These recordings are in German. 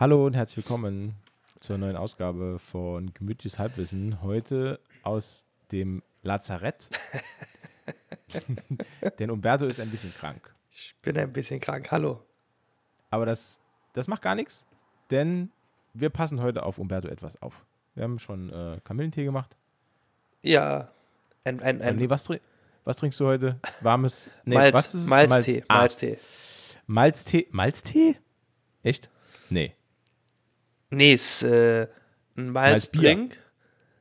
Hallo und herzlich willkommen zur neuen Ausgabe von Gemütliches Halbwissen. Heute aus dem Lazarett. Denn Umberto ist ein bisschen krank. Ich bin ein bisschen krank. Hallo. Aber das, das macht gar nichts, denn wir passen heute auf Umberto etwas auf. Wir haben schon äh, Kamillentee gemacht. Ja. Ein, ein, ein nee, was, tri was trinkst du heute? Warmes. Nee, Malz, was ist es? Malztee. Ah, Malztee. Malztee. Malztee? Echt? Nee. Nee, ist äh, ein. Malzdrink.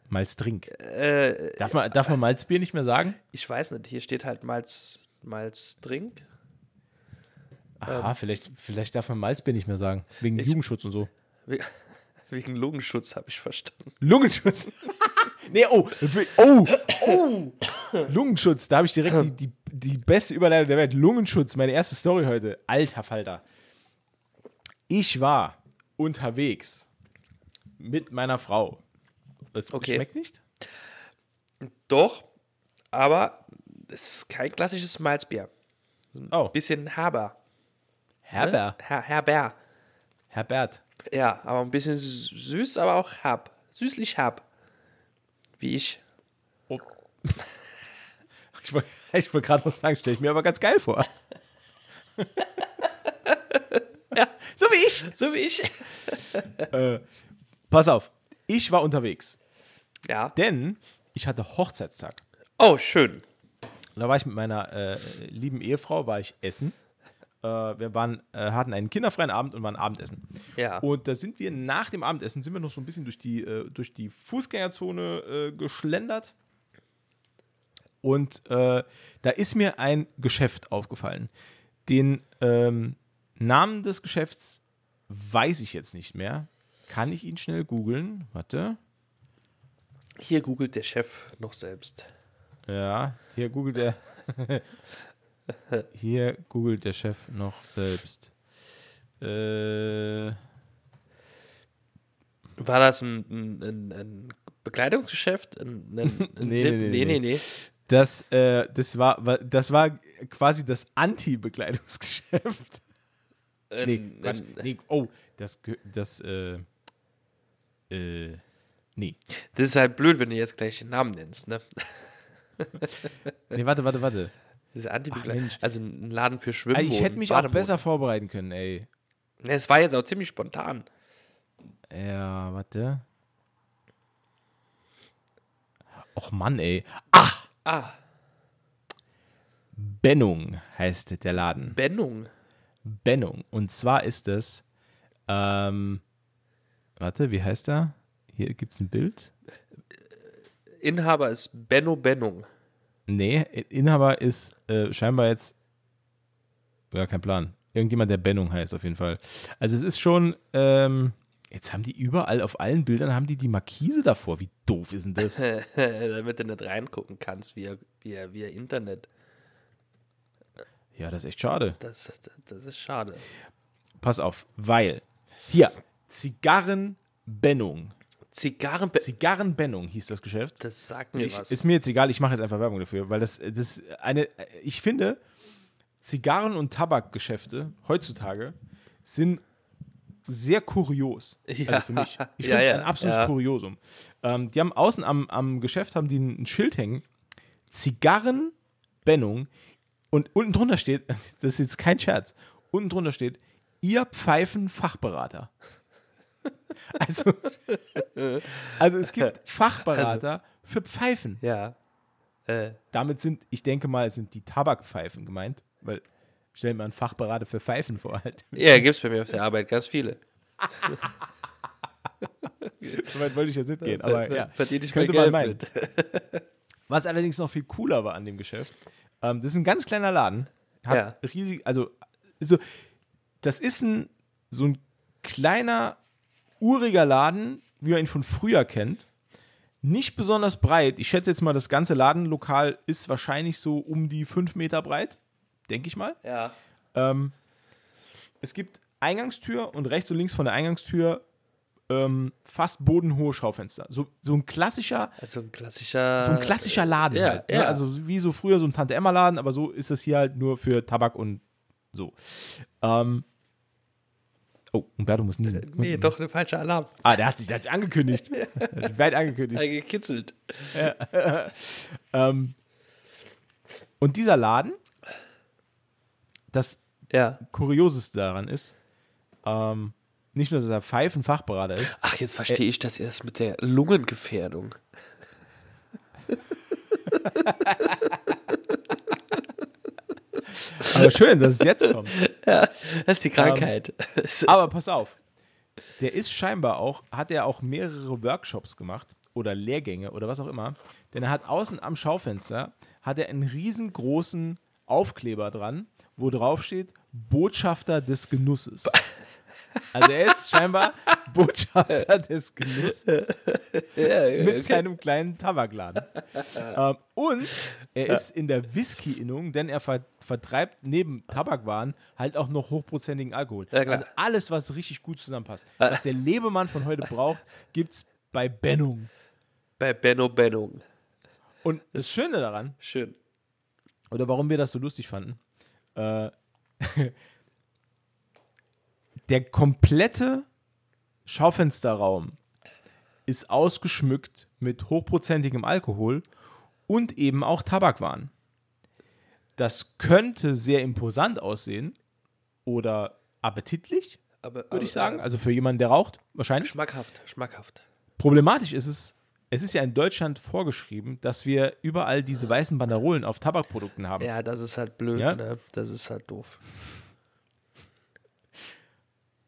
Malzdrink. Äh, Darf man, darf man Malzbier nicht mehr sagen? ich weiß nicht, hier steht halt Malz, Malzdrink. Aha, vielleicht, vielleicht darf man Malzbier nicht mehr sagen. Wegen Ich- Jugendschutz und so. We- Wegen Lungenschutz habe ich verstanden. Lungenschutz. nee, oh, oh, oh. Lungenschutz, da habe ich direkt die, die, die beste Überleitung der Welt. Lungenschutz, meine erste Story heute. Alter Falter. Ich war unterwegs mit meiner Frau. Es Okay. schmeckt nicht? Doch, aber es ist kein klassisches Malzbier. Oh, Bisschen herber. Herber. Her Herber. Herbert. Ja, aber ein bisschen sü- süß, aber auch herb. Süßlich herb. Wie ich. Oh. Ich wollte wollt gerade was sagen, stelle ich mir aber ganz geil vor. so wie ich. So wie ich. Pass auf, ich war unterwegs, Ja. denn ich hatte Hochzeitstag. Oh, schön. Da war ich mit meiner äh, lieben Ehefrau, war ich essen. Äh, wir waren, äh, hatten einen kinderfreien Abend und waren Abendessen. Ja. Und da sind wir nach dem Abendessen, sind wir noch so ein bisschen durch die, äh, durch die Fußgängerzone äh, geschlendert. Und äh, da ist mir ein Geschäft aufgefallen. Den ähm, Namen des Geschäfts weiß ich jetzt nicht mehr. Kann ich ihn schnell googeln? Warte. Hier googelt der Chef noch selbst. Ja, hier googelt der. hier googelt der Chef noch selbst. Äh, War das ein, ein, ein, Bekleidungsgeschäft? Ein, ein, ein Nee, nee, nee, nee, nee. nee. das, äh, das, war, wa- das war quasi das Anti-Bekleidungsgeschäft. Ein, Nee, Quatsch. ein, Nee, oh, das, das, äh, äh, nee. das ist halt blöd, wenn du jetzt gleich den Namen nennst, ne? Nee, warte, warte, warte. Das ist anti Ach, Mensch. Also ein Laden für Schwimmen. Also ich hätte mich auch besser vorbereiten können, ey. Es war jetzt auch ziemlich spontan. Ja, warte. Och Mann, ey. Ach! Ah, Bennung heißt der Laden. Bennung. Bennung. Und zwar ist es, ähm, warte, wie heißt er? Hier gibt es ein Bild. Inhaber ist Benno Bennung. Nee, Inhaber ist äh, scheinbar jetzt, ja, kein Plan. Irgendjemand, der Bennung heißt auf jeden Fall. Also es ist schon, ähm, jetzt haben die überall, auf allen Bildern haben die die Markise davor. Wie doof ist denn das? Damit du nicht reingucken kannst via, via, via Internet. Ja, das ist echt schade. Das, das ist schade. Pass auf, weil, hier, Zigarrenbennung. Zigarren. Zigarrenbennung hieß das Geschäft. Das sagt mir Ich, was. ist mir jetzt egal, ich mache jetzt einfach Werbung dafür, weil das, das eine, ich finde, Zigarren- und Tabakgeschäfte heutzutage sind sehr kurios. Ja. Also für mich. Ich Ja, finde es ja, ein absolutes ja. Kuriosum. Ähm, die haben außen am, am Geschäft haben die ein Schild hängen, Zigarrenbennung und unten drunter steht, das ist jetzt kein Scherz, unten drunter steht, ihr Pfeifenfachberater. Also, also es gibt Fachberater für Pfeifen. ja. Äh, Damit sind, ich denke mal, sind die Tabakpfeifen gemeint, weil stell mir einen Fachberater für Pfeifen vor halt. ja, gibt es bei mir auf der Arbeit ganz viele. So weit wollte ich jetzt nicht gehen, aber ja. Verdiene ich könnte man meinen. mit. Was allerdings noch viel cooler war an dem Geschäft, ähm, das ist ein ganz kleiner Laden. Hat Ja. riesig, also, so, das ist ein so ein kleiner, uriger Laden, wie man ihn von früher kennt. Nicht besonders breit. Ich schätze jetzt mal, das ganze Ladenlokal ist wahrscheinlich so um die fünf Meter breit. Denke ich mal. Ja. Ähm, es gibt Eingangstür und rechts und links von der Eingangstür ähm, fast bodenhohe Schaufenster. So, so ein klassischer, Also ein klassischer. so ein klassischer Laden ja, halt. Ne? ja. Also wie so früher so ein Tante-Emma-Laden, aber so ist das hier halt nur für Tabak und so. Ähm, Oh, Umberto muss niesen. Nee, doch, ein falscher Alarm. Ah, der hat sich, der hat sich angekündigt. Weit angekündigt. Gekitzelt. Ähm, und dieser Laden, das Ja. Kurioseste daran ist, ähm, nicht nur, dass er Pfeifenfachberater ist, Ach, jetzt verstehe ich das erst mit der Lungengefährdung. aber schön, dass es jetzt kommt. Das ist die Krankheit. Aber pass auf, der ist scheinbar auch, hat er auch mehrere Workshops gemacht oder Lehrgänge oder was auch immer, denn er hat außen am Schaufenster, hat er einen riesengroßen Aufkleber dran, wo drauf steht, Botschafter des Genusses. Also er ist scheinbar Botschafter des Genusses mit seinem kleinen Tabakladen. ähm, und er ist in der Whisky-Innung, denn er ver vertreibt neben Tabakwaren halt auch noch hochprozentigen Alkohol. Ja, also alles, was richtig gut zusammenpasst. Was der Lebemann von heute braucht, gibt's bei Bennung. Bei Benno Bennung. Und das Schöne daran, Schön. oder warum wir das so lustig fanden, äh, der komplette Schaufensterraum ist ausgeschmückt mit hochprozentigem Alkohol und eben auch Tabakwaren. Das könnte sehr imposant aussehen oder appetitlich, Aber, würde ich sagen. Also für jemanden, der raucht, wahrscheinlich. Schmackhaft, schmackhaft. Problematisch ist es, es ist ja in Deutschland vorgeschrieben, dass wir überall diese weißen Banderolen auf Tabakprodukten haben. Ja, das ist halt blöd, Ja? ne? Das ist halt doof.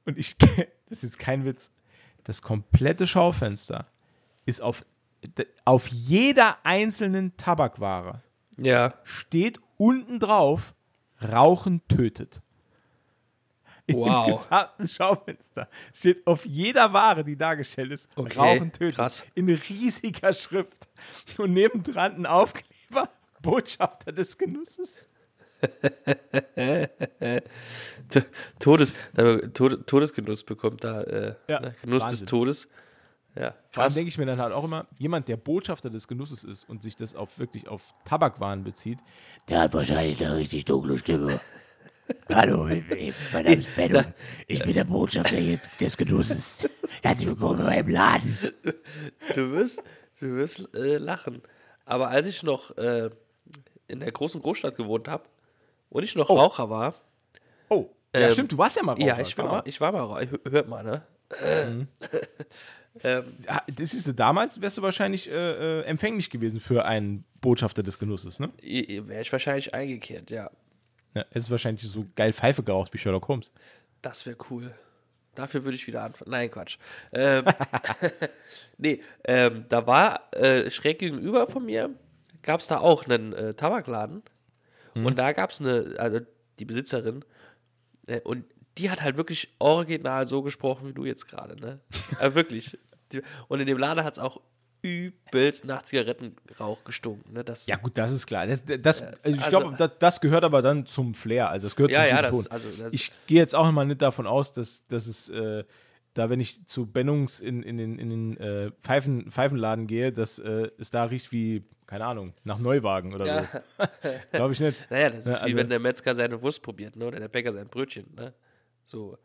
Und ich, das ist jetzt kein Witz, das komplette Schaufenster ist auf, auf jeder einzelnen Tabakware Ja. steht unten drauf, Rauchen tötet. Wow. Im gesamten Schaufenster steht auf jeder Ware, die dargestellt ist, Okay, Rauchen tötet. krass. In riesiger Schrift. Und nebendran ein Aufkleber, Botschafter des Genusses. Todes, Todesgenuss bekommt da, äh, Ja, ne? Genuss Wahnsinn. des Todes. Ja, Vor allem denke ich mir dann halt auch immer, jemand, der Botschafter des Genusses ist und sich das auf wirklich auf Tabakwaren bezieht, der hat wahrscheinlich eine richtig dunkle Stimme. Hallo, ich- mein Name ist Benno. Ich bin der Botschafter des Genusses. Herzlich willkommen in meinem Laden. Du wirst, du wirst äh, lachen. Aber als ich noch äh, in der großen Großstadt gewohnt habe und ich noch Raucher war, Oh, ja Ähm, stimmt, du warst ja mal Raucher. ja, ich war, genau. mal, ich war mal Raucher. Hö- Hört mal, ne? ähm, Ah, Das ist damals wärst du wahrscheinlich äh, äh, empfänglich gewesen für einen Botschafter des Genusses, ne? Wäre ich wahrscheinlich eingekehrt, ja. Ja, es ist wahrscheinlich so geil Pfeife geraucht wie Sherlock Holmes. Das wäre cool. Dafür würde ich wieder anfangen. Nein, Quatsch. Ähm, nee, ähm, da war äh, schräg gegenüber von mir, gab es da auch einen äh, Tabakladen. Und da gab es eine, also die Besitzerin, äh, und die hat halt wirklich original so gesprochen wie du jetzt gerade, ne? äh, wirklich. Und in dem Laden hat es auch übelst nach Zigarettenrauch gestunken, ne? Das, Ja, gut, das ist klar. Das, das, also ich also- glaube, das, das gehört aber dann zum Flair. Also, das gehört Ja, zum ja, das- Ton. also ich gehe jetzt auch mal nicht davon aus, dass, dass es äh, da, wenn ich zu Bennungs in, in den, in den äh, Pfeifen, Pfeifenladen gehe, dass äh, es da riecht wie, keine Ahnung, nach Neuwagen oder Ja. so. glaube ich nicht. Naja, das Ja, ist wie also- wenn der Metzger seine Wurst probiert, ne? Oder der Bäcker sein Brötchen, ne? So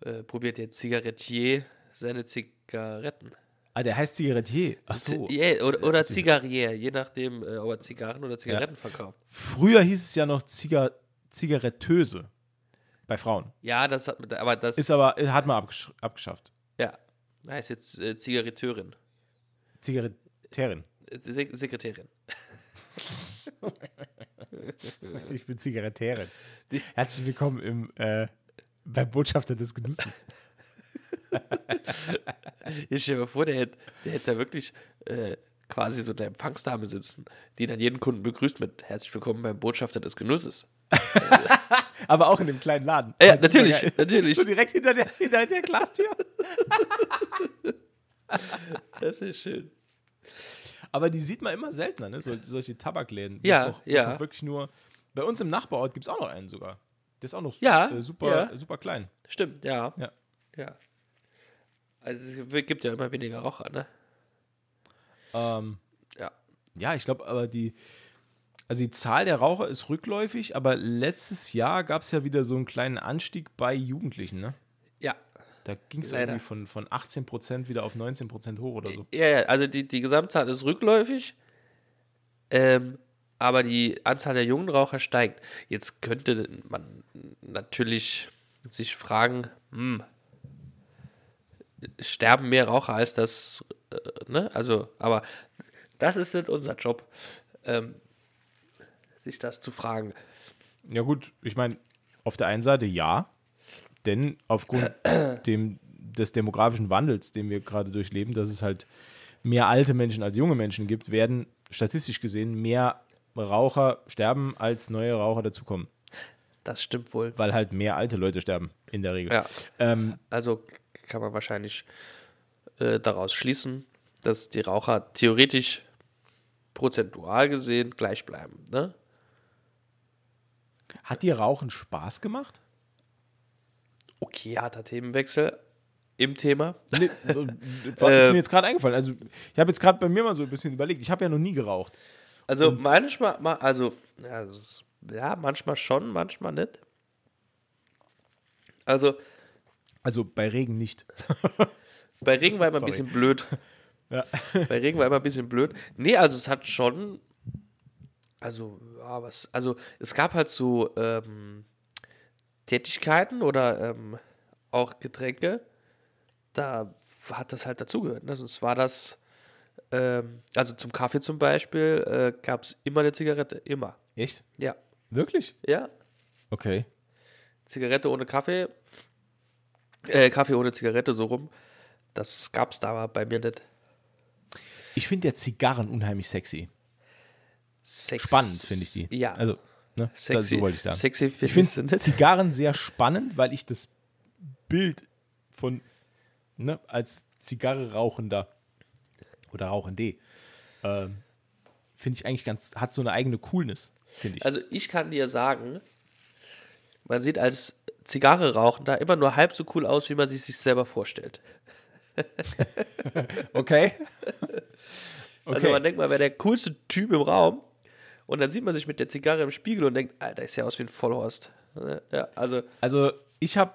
äh, probiert der Zigarettier seine Zigaretten. Ah, der heißt Zigarettier. Ach so. Yeah, oder oder Zigarier, je nachdem, äh, ob er Zigarren oder Zigaretten verkauft. Früher hieß es ja noch Ziga Zigarettöse bei Frauen. Ja, das hat, aber das Ist aber, hat man abgesch abgeschafft. ja, heißt jetzt äh, Zigaretteurin, Zigarettärin. äh, Sek Sekretärin. Ich bin Zigarettärin. Herzlich willkommen im, äh, beim Botschafter des Genusses. Ich stell mir vor, der hätte, der hätte da wirklich äh, quasi so eine Empfangsdame sitzen, die dann jeden Kunden begrüßt mit Herzlich willkommen beim Botschafter des Genusses. Aber auch in dem kleinen Laden. Ja, natürlich, natürlich. So direkt hinter der, hinter der Glastür. Das ist schön. Aber die sieht man immer seltener, ne? Sol solche Tabakläden. Ja, auch, ja. wirklich nur. Bei uns im Nachbarort gibt es auch noch einen sogar. Der ist auch noch Ja, äh, super, ja. super klein. Stimmt, ja. Ja. Ja. Also es gibt ja immer weniger Raucher, ne? Ähm, Ja. ja, ich glaube, aber die. Also die Zahl der Raucher ist rückläufig, aber letztes Jahr gab es ja wieder so einen kleinen Anstieg bei Jugendlichen, ne? Ja, Da ging es irgendwie von, von 18% wieder auf 19% hoch oder so. Ja, ja, also die, die Gesamtzahl ist rückläufig, ähm, aber die Anzahl der jungen Raucher steigt. Jetzt könnte man natürlich sich fragen, hm, sterben mehr Raucher als das, äh, ne? Also, aber das ist nicht unser Job, ähm, sich das zu fragen. Ja, gut, ich meine, auf der einen Seite ja, denn aufgrund dem, des demografischen Wandels, den wir gerade durchleben, dass es halt mehr alte Menschen als junge Menschen gibt, werden statistisch gesehen mehr Raucher sterben, als neue Raucher dazukommen. Das stimmt wohl. Weil halt mehr alte Leute sterben, in der Regel. Ja. Ähm, Also kann man wahrscheinlich äh, daraus schließen, dass die Raucher theoretisch prozentual gesehen gleich bleiben. Ne? Hat dir Rauchen Spaß gemacht? Okay, harter Themenwechsel im Thema. Nee, war- ist mir jetzt gerade eingefallen. Also, ich habe jetzt gerade bei mir mal so ein bisschen überlegt. Ich habe ja noch nie geraucht. Also manchmal, ma- also ja, manchmal schon, manchmal nicht. Also Also bei Regen nicht. bei Regen war immer ein Sorry. bisschen blöd. Ja. Bei Regen war immer ein bisschen blöd. Nee, also es hat schon, also ja, was, also es gab halt so ähm, Tätigkeiten oder ähm, auch Getränke, da hat das halt dazugehört. Ne? Sonst war das, ähm, also zum Kaffee zum Beispiel, äh, gab es immer eine Zigarette, immer. Echt? Ja, Wirklich? ja. Okay. Zigarette ohne Kaffee, äh, Kaffee ohne Zigarette, so rum. Das gab's da bei mir nicht. Ich finde ja Zigarren unheimlich sexy. Sex Spannend finde ich die. Ja, Also, ne, sexy. so wollte ich sagen. Sexy ich finde sie. Zigarren sehr spannend, weil ich das Bild von, ne, als Zigarre rauchender oder rauchende, ähm, finde ich eigentlich ganz, hat so eine eigene Coolness, finde ich. Also ich kann dir sagen, man sieht als Zigarre rauchender immer nur halb so cool aus, wie man sich sich selber vorstellt. okay. Also Okay. man denkt, man wäre der coolste Typ im Raum und dann sieht man sich mit der Zigarre im Spiegel und denkt, Alter, ist ja aus wie ein Vollhorst. Ja, also Also ich habe,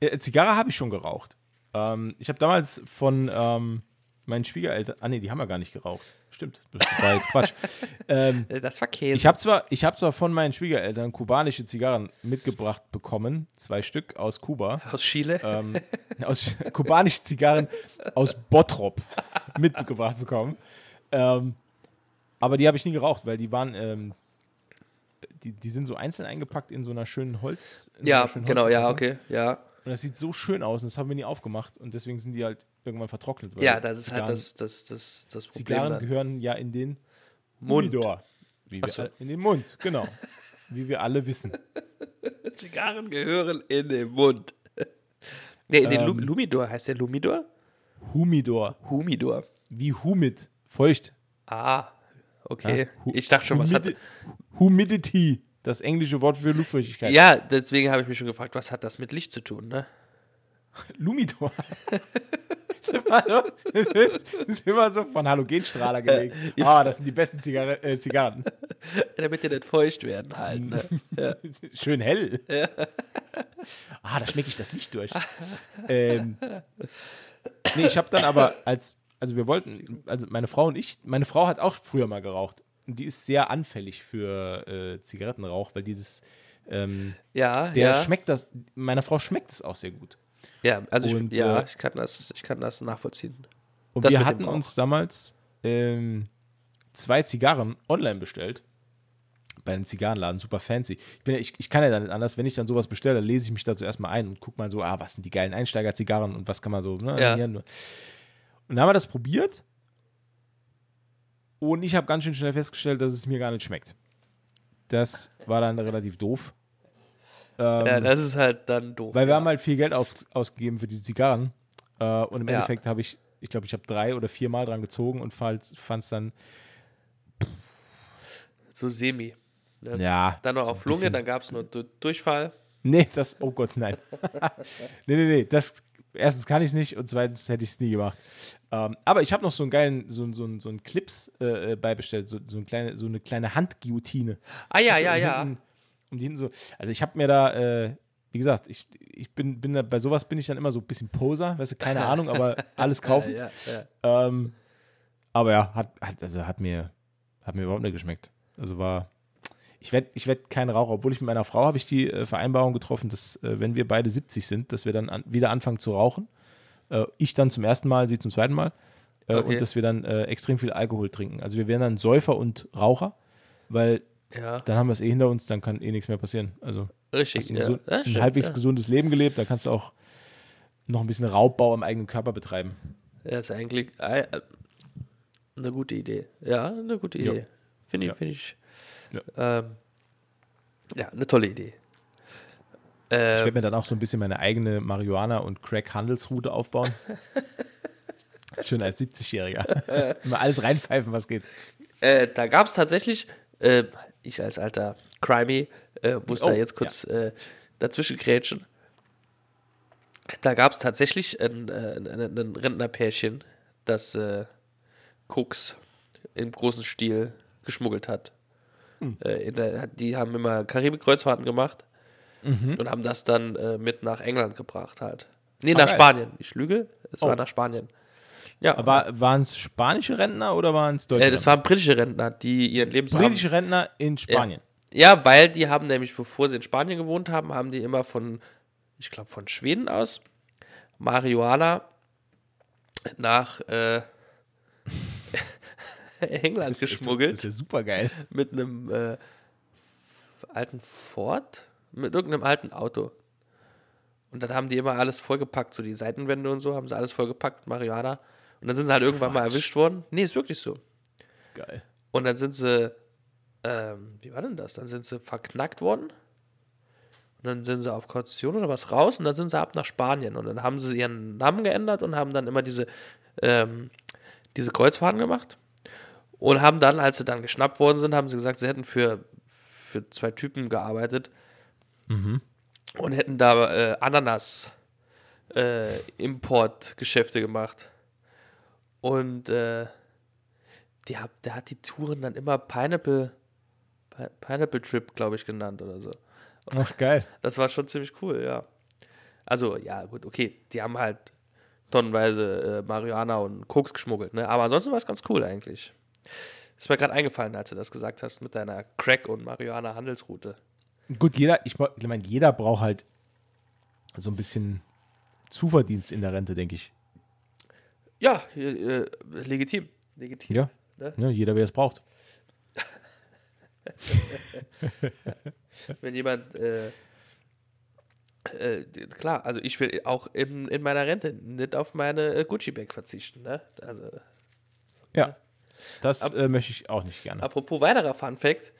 äh, Zigarre habe ich schon geraucht. Ähm, ich habe damals von ähm, meinen Schwiegereltern, ah nee, die haben ja gar nicht geraucht. Stimmt, das war jetzt Quatsch. ähm, äh, das war Käse. ich habe zwar, ich habe zwar von meinen Schwiegereltern kubanische Zigarren mitgebracht bekommen, zwei Stück aus Kuba, aus Chile. ähm, aus kubanische Zigarren aus Bottrop mitgebracht bekommen. Ähm, aber die habe ich nie geraucht, weil die waren, ähm, die, die sind so einzeln eingepackt in so einer schönen Holz. so ja, einer schönen genau, ja, okay, ja. Und das sieht so schön aus und das haben wir nie aufgemacht und deswegen sind die halt irgendwann vertrocknet. Ja, das ist halt Zigarren- das, das, das, das Problem. Zigarren dann. gehören ja in den Mund. Humidor. Wie wir Ach so. in den Mund, genau. Wie wir alle wissen. Zigarren gehören in den Mund. Nee, in den Ähm. Lumidor. Heißt der Lumidor? Humidor. Humidor. Wie humid. Feucht. Ah, okay. Hu- ich dachte schon, was hat. Humidi- Humidity. Das englische Wort für Luftfeuchtigkeit. Ja, deswegen habe ich mich schon gefragt, was hat das mit Licht zu tun, ne? Lumidor. das ist immer so- von Halogenstrahler gelegt. Ah, das sind die besten Zigarre äh, Zigarren. Damit die nicht feucht werden halt, ne? ja. Schön hell. Ah, da schmecke ich das Licht durch. ähm, nee, ich habe dann aber als, also wir wollten, also meine Frau und ich, meine Frau hat auch früher mal geraucht. Und die ist sehr anfällig für äh, Zigarettenrauch, weil dieses, ähm, Ja, der ja. schmeckt das, meiner Frau schmeckt es auch sehr gut. Ja, also ich, Und, ja, äh, ich kann das, ich kann das nachvollziehen. Und Das wir hatten uns damals ähm, zwei Zigarren online bestellt. Bei einem Zigarrenladen, super fancy. Ich, bin, ja- ich, ich kann ja dann nicht anders, wenn ich dann sowas bestelle, dann lese ich mich dazu erstmal ein und gucke mal so, ah, was sind die geilen Einsteiger-Zigarren und was kann man so, ne, Ja. Und dann haben wir das probiert und ich habe ganz schön schnell festgestellt, dass es mir gar nicht schmeckt. Das war dann relativ doof. Ähm, ja, das ist halt dann doof. weil wir ja. haben halt viel Geld auf, ausgegeben für diese Zigarren. Äh, und im Ja. Endeffekt habe ich, ich glaube, ich habe drei oder vier Mal dran gezogen und fand es dann, so semi. Ne? ja. Dann noch so auf Lunge, dann gab es nur Du- Durchfall. Nee, das, oh Gott, nein. nee, nee, nee, das, erstens kann ich es nicht und zweitens hätte ich es nie gemacht. Ähm, aber ich habe noch so einen geilen, so, so, so einen Clips äh, beibestellt, so, so, ein kleine, so eine kleine Handguillotine. Ah ja, du, ja, um ja. Hinten, um die hinten so, also ich habe mir da, äh, wie gesagt, ich, ich bin, bin da, bei sowas bin ich dann immer so ein bisschen Poser, weißt du, keine Ahnung, aber alles kaufen. Ja, ja. Ähm, aber ja, hat, hat, also hat mir, hat mir überhaupt nicht geschmeckt. Also war, ich werde ich werd kein Raucher, obwohl ich mit meiner Frau habe ich die äh, Vereinbarung getroffen, dass äh, wenn wir beide 70 sind, dass wir dann an, wieder anfangen zu rauchen. Äh, ich dann zum ersten Mal, sie zum zweiten Mal. Äh, Okay. Und dass wir dann äh, extrem viel Alkohol trinken. Also wir wären dann Säufer und Raucher, weil ja. dann haben wir es eh hinter uns, dann kann eh nichts mehr passieren. Also Richtig. hast ein, Ja. gesund, Ja, ein stimmt, halbwegs ja. gesundes Leben gelebt, da kannst du auch noch ein bisschen Raubbau im eigenen Körper betreiben. Ja, ist eigentlich äh, eine gute Idee. Ja, eine gute. Idee. Finde ich, finde ich. Ja. Ähm, ja, eine tolle Idee. Ich Ähm, werde mir dann auch so ein bisschen meine eigene Marihuana- und Crack-Handelsroute aufbauen. Schön als 70-Jähriger. Immer alles reinpfeifen, was geht. äh, da gab es tatsächlich, äh, ich als alter Crimey äh, muss Oh, da jetzt kurz äh, dazwischen grätschen. Da gab es tatsächlich ein, äh, ein, ein, ein Rentnerpärchen, das äh, Koks im großen Stil geschmuggelt hat. Hm. Äh, der, die haben immer Karibik-Kreuzfahrten gemacht und haben das dann äh, mit nach England gebracht halt. Nee, nach geil. Spanien. Ich lüge, es Oh. war nach Spanien. Ja, Aber waren es spanische Rentner oder waren es deutsche äh, das waren britische Rentner, die ihren Lebensabend Britische Rentner in Spanien. Ja, weil die haben nämlich, bevor sie in Spanien gewohnt haben, haben die immer von, ich glaube, von Schweden aus Marihuana nach äh, England geschmuggelt Das ist ja super geil. mit einem äh, alten Ford, mit irgendeinem alten Auto. Und dann haben die immer alles vollgepackt, so die Seitenwände und so, haben sie alles vollgepackt, Marihuana. Und dann sind sie halt irgendwann mal Quatsch. erwischt worden. Nee, ist wirklich so. Geil. Und dann sind sie, ähm, wie war denn das? Dann sind sie verknackt worden. Und dann sind sie auf Kaution oder was raus und dann sind sie ab nach Spanien. Und dann haben sie ihren Namen geändert und haben dann immer diese, ähm, diese Kreuzfahrten gemacht. Und haben dann, als sie dann geschnappt worden sind, haben sie gesagt, sie hätten für, für zwei Typen gearbeitet. Und hätten da äh, Ananas äh, Importgeschäfte gemacht. Und äh, die hat, der hat die Touren dann immer Pineapple, Pi- Pineapple Trip, glaube ich, genannt oder so. Ach, geil. Das war schon ziemlich cool, ja. Also, ja, gut, okay, die haben halt tonnenweise äh, Marihuana und Koks geschmuggelt, ne? Aber ansonsten war es ganz cool eigentlich. Ist mir gerade eingefallen, als du das gesagt hast mit deiner Crack- und Marihuana-Handelsroute. Gut, jeder, ich, meine, jeder braucht halt so ein bisschen Zuverdienst in der Rente, denke ich. Ja, äh, legitim. Legitim. Ja. Ne? Ne, jeder, wer es braucht. Wenn jemand, äh, äh, klar, also ich will auch in, in meiner Rente nicht auf meine äh, Gucci-Bag verzichten, ne? Also, Ja. Das äh, möchte ich auch nicht gerne. apropos weiterer Fun-Fact,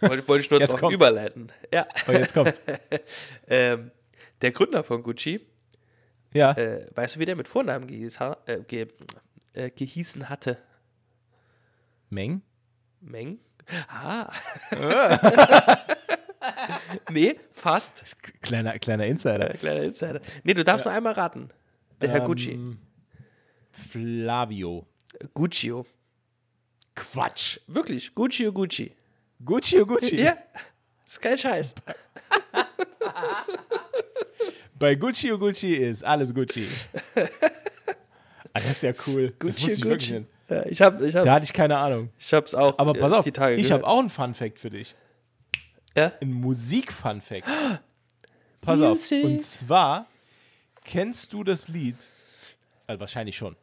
wollte, wollte ich nur kommt's. überleiten. Ja, Aber jetzt kommt's. ähm, der Gründer von Gucci, Ja. äh, weißt du, wie der mit Vornamen gehieß, ha- äh, ge, äh, gehießen hatte? Meng? Meng? Ah. nee, fast. Kleiner, kleiner Insider. Kleiner Insider. Nee, du darfst nur einmal raten. Der Herr Gucci. Ähm, Flavio. Guccio. Quatsch. Wirklich, Guccio Gucci. Gucci, oh Gucci. Ja, ist kein Scheiß. Bei Gucci, oh Gucci ist alles Gucci. ah, das ist ja cool. das Gucci, wusste ich wirklich Gucci. nicht. Ja, ich, hab, ich, Da hatte hab's, ich keine Ahnung. ich hab's auch Aber pass auf, die Tage ich habe auch einen Fun-Fact für dich. Ja? Ein Musik-Fun-Fact. Pass auf. Music. Und zwar kennst du das Lied, also wahrscheinlich schon.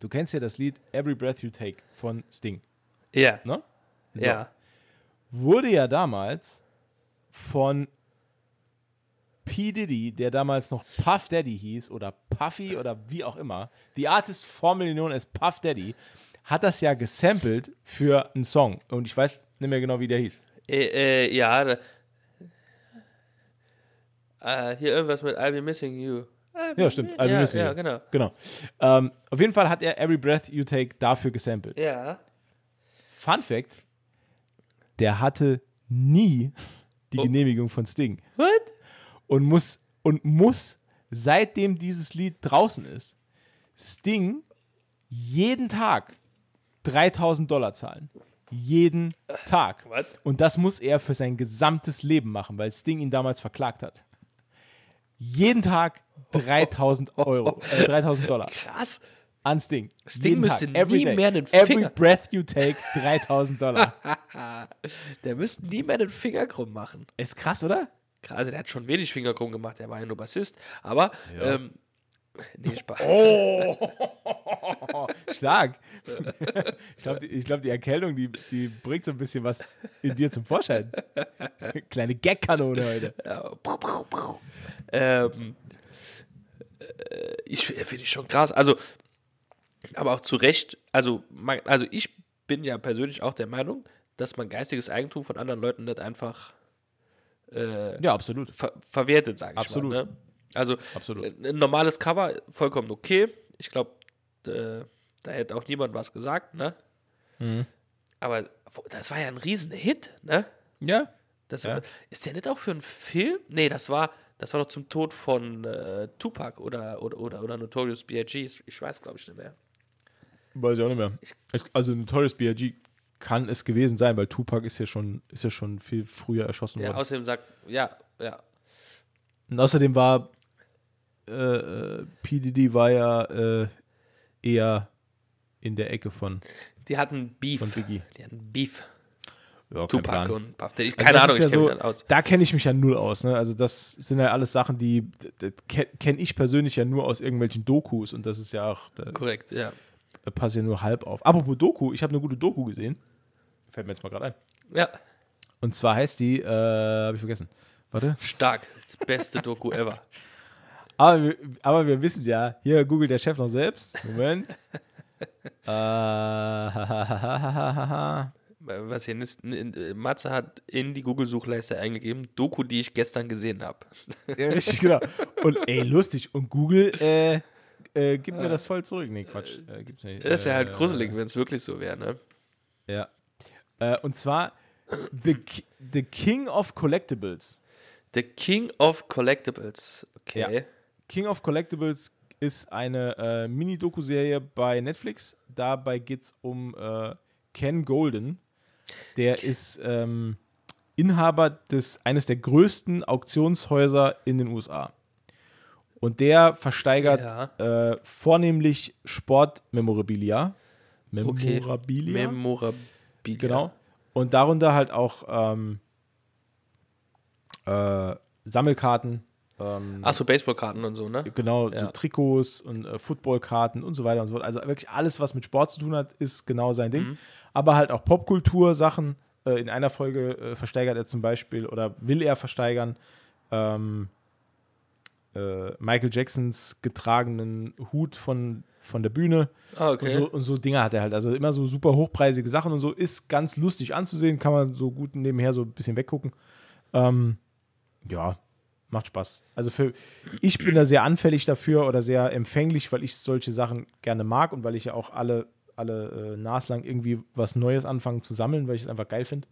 Du kennst ja das Lied Every Breath You Take von Sting, Ja, ne? So. ja. Wurde ja damals von P. Diddy, der damals noch Puff Daddy hieß, oder Puffy oder wie auch immer, die Artist formerly known as Puff Daddy, hat das ja gesampelt für einen Song. Und ich weiß nicht mehr genau, wie der hieß. Äh, äh, ja. Äh, hier irgendwas mit I'll be missing you. Be Ja, stimmt. I'll ja, ja, genau. Genau. Ähm, auf jeden Fall hat er Every Breath You Take dafür gesampelt. Ja. Fun Fact: Der hatte nie die Oh. Genehmigung von Sting What? und muss und muss seitdem dieses Lied draußen ist, Sting jeden Tag 3000 Dollar zahlen. Jeden Tag. Was? Und das muss er für sein gesamtes Leben machen, weil Sting ihn damals verklagt hat. Jeden Tag 3000 Euro, äh, 3000 Dollar Krass. an Sting. Sting Jeden müsste Tag, every nie day. mehr den Every Finger- breath you take, 3000 Dollar. Der müsste nie mehr den Finger krumm machen. Ist krass, oder? Also der hat schon wenig Finger krumm gemacht, der war ja nur Bassist. Aber, ähm, nee, Spaß. Stark. Ich glaube, die, glaub, die Erkältung, die, die bringt so ein bisschen was in dir zum Vorschein. Kleine Gag-Kanone heute. Ähm, äh, ich finde ich schon krass. Also, aber auch zu Recht, also, man, also ich bin ja persönlich auch der Meinung, dass man geistiges Eigentum von anderen Leuten nicht einfach Ja, absolut. ver verwertet, sage ich Absolut. mal. Ne? Also Absolut. äh, ein normales Cover, vollkommen okay. Ich glaube, äh, da hätte auch niemand was gesagt, ne? Mhm. Aber das war ja ein Riesenhit, ne? Ja. Das Ja. ist der nicht auch für einen Film? Nee, das war, das war doch zum Tod von äh, Tupac oder, oder, oder, oder Notorious B.I.G. Ich weiß, glaube ich, nicht mehr. Weiß ich auch nicht mehr. Es- Also Notorious B.I.G. kann es gewesen sein, weil Tupac ist ja schon, ist ja schon viel früher erschossen Ja, worden. außerdem sagt, ja, ja. Und außerdem war äh, äh, PDD war ja äh, eher in der Ecke von Die hatten Beef. Von Biggie. Die hatten Beef. ja, Tupac Plan. und Puff. Ich, Also keine das Ahnung, ich ja kenne so, mich aus. Da kenne ich mich ja null aus. Ne? Also das sind ja alles Sachen, die kenne ich persönlich ja nur aus irgendwelchen Dokus und das ist ja auch, Korrekt, ja. passt ja nur halb auf. Apropos Doku, ich habe eine gute Doku gesehen. Fällt mir jetzt mal gerade ein. Ja, Und zwar heißt die, äh, habe ich vergessen. Warte. stark. Das beste Doku ever. Aber aber wir wissen ja, hier googelt der Chef noch selbst. Moment. äh, Was hier ist, Matze hat in die Google-Suchleiste eingegeben, Doku, die ich gestern gesehen habe. ja, richtig, genau. Und ey, lustig. Und Google äh, äh, gibt mir das voll zurück. Nee, Quatsch. Äh, gibt's nicht. Das wäre halt Äh, gruselig, wenn es wirklich so wäre, ne? Ja. Äh, und zwar The, The King of Collectibles. The King of Collectibles. Okay. Ja. King of Collectibles ist eine äh, Mini-Doku-Serie bei Netflix. Dabei geht es um äh, Ken Golden. Der ist ähm, Inhaber des, eines der größten Auktionshäuser in den USA. Und der versteigert äh, vornehmlich Sportmemorabilia. Okay. Memorabilia. Memorabilia. Genau. Und darunter halt auch ähm, äh, Sammelkarten, ähm, Achso, Baseballkarten und so, ne? genau, so Ja. Trikots und äh, Footballkarten und so weiter und so fort. Also wirklich alles, was mit Sport zu tun hat, ist genau sein Ding. Mhm. Aber halt auch Popkultur-Sachen. Äh, in einer Folge äh, versteigert er zum Beispiel oder will er versteigern ähm, äh, Michael Jacksons getragenen Hut von, von der Bühne. Ah, okay. Und so, und so Dinge hat er halt. Also immer so super hochpreisige Sachen und so. Ist ganz lustig anzusehen, kann man so gut nebenher so ein bisschen weggucken. Ähm, ja, macht Spaß. Also für ich bin da sehr anfällig dafür oder sehr empfänglich, weil ich solche Sachen gerne mag und weil ich ja auch alle, alle äh, naslang irgendwie was Neues anfangen zu sammeln, weil ich es einfach geil finde.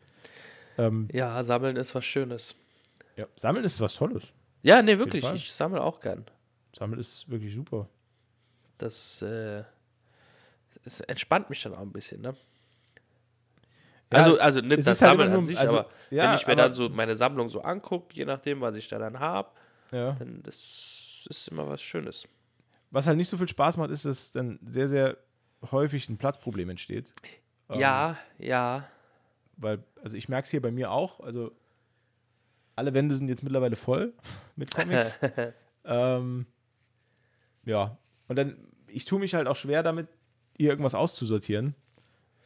Ja, sammeln ist was Schönes. Ja, Sammeln ist was Tolles. Ja, nee, wirklich. Ich sammle auch gern. Sammeln ist wirklich super. Das, äh, es entspannt mich dann auch ein bisschen, ne? Ja, also, also nicht das halt Sammeln immer an sich, also, aber ja, wenn ich mir dann so meine Sammlung so angucke, je nachdem, was ich da dann habe, Ja. dann das ist immer was Schönes. Was halt nicht so viel Spaß macht, ist, dass dann sehr, sehr häufig ein Platzproblem entsteht. Ähm. Ja, ja. Weil, also ich merke es hier bei mir auch, also alle Wände sind jetzt mittlerweile voll mit Comics. ähm, ja, und dann, ich tue mich halt auch schwer damit, hier irgendwas auszusortieren.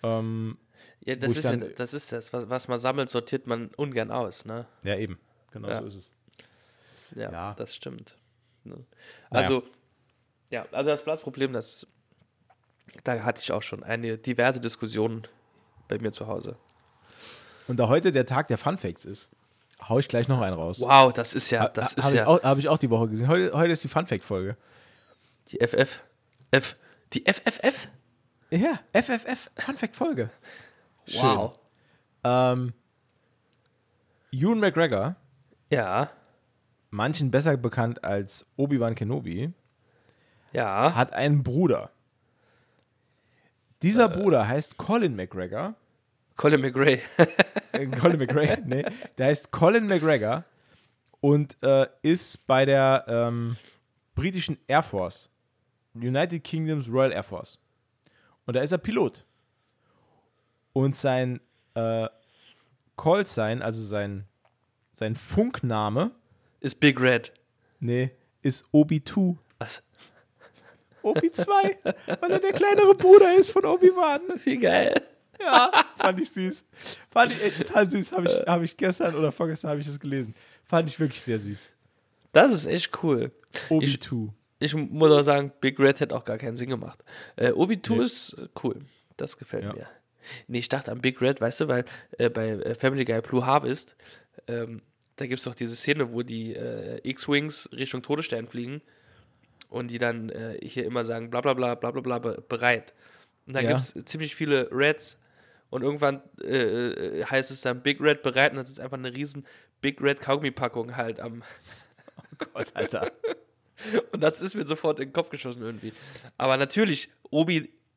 Ähm, Ja, das ist, ja, dann- das ist das. Was, was man sammelt, sortiert man ungern aus, ne? ja, eben. Genau Ja. so ist es. Ja, Ja. das stimmt. Ne? Naja. Also, ja, also das Platzproblem, das, da hatte ich auch schon eine diverse Diskussionen bei mir zu Hause. Und da heute der Tag der Fun Facts ist, hau ich gleich noch einen raus. Wow, das ist ja, das ist Habe ja ich, auch- hab ich auch die Woche gesehen. Heute, heute ist die Fun Fact Folge. die FF. F. Die FFF? Ja, FFF, Fun Fact Folge. Wow. Ähm, Ewan McGregor, Ja, manchen besser bekannt als Obi-Wan Kenobi, ja. hat einen Bruder. Dieser Bruder heißt Colin McGregor Colin McRae. Äh, Colin McGregor, nee, der heißt Colin McGregor und äh, ist bei der ähm, britischen Air Force, United Kingdoms Royal Air Force. Und da ist er Pilot. Und sein äh, Call-Sign, also sein, sein Funkname, Ist Big Red. nee, ist Obi-2. Was? Obi-2, weil er der kleinere Bruder ist von Obi-Wan. Wie geil. Ja, fand ich süß. Fand ich echt total süß. Habe ich, hab ich gestern oder vorgestern habe ich das gelesen. Fand ich wirklich sehr süß. Das ist echt cool. Obi-2. Ich muss auch sagen, Big Red hätte auch gar keinen Sinn gemacht. Äh, Obi-2 Nee. ist cool. Das gefällt Ja. mir. Nee, ich dachte an Big Red, weißt du, weil äh, bei äh, Family Guy Blue Harvest, ähm, da gibt es doch diese Szene, wo die äh, X-Wings Richtung Todesstern fliegen und die dann äh, hier immer sagen, bla bla bla bla bla bla be- bereit. Und da Ja. gibt es ziemlich viele Reds und irgendwann äh, äh, heißt es dann Big Red bereit und das ist einfach eine riesen Big Red Kaugummi-Packung halt am, Gott, Alter. Und das ist mir sofort in den Kopf geschossen irgendwie. Aber natürlich,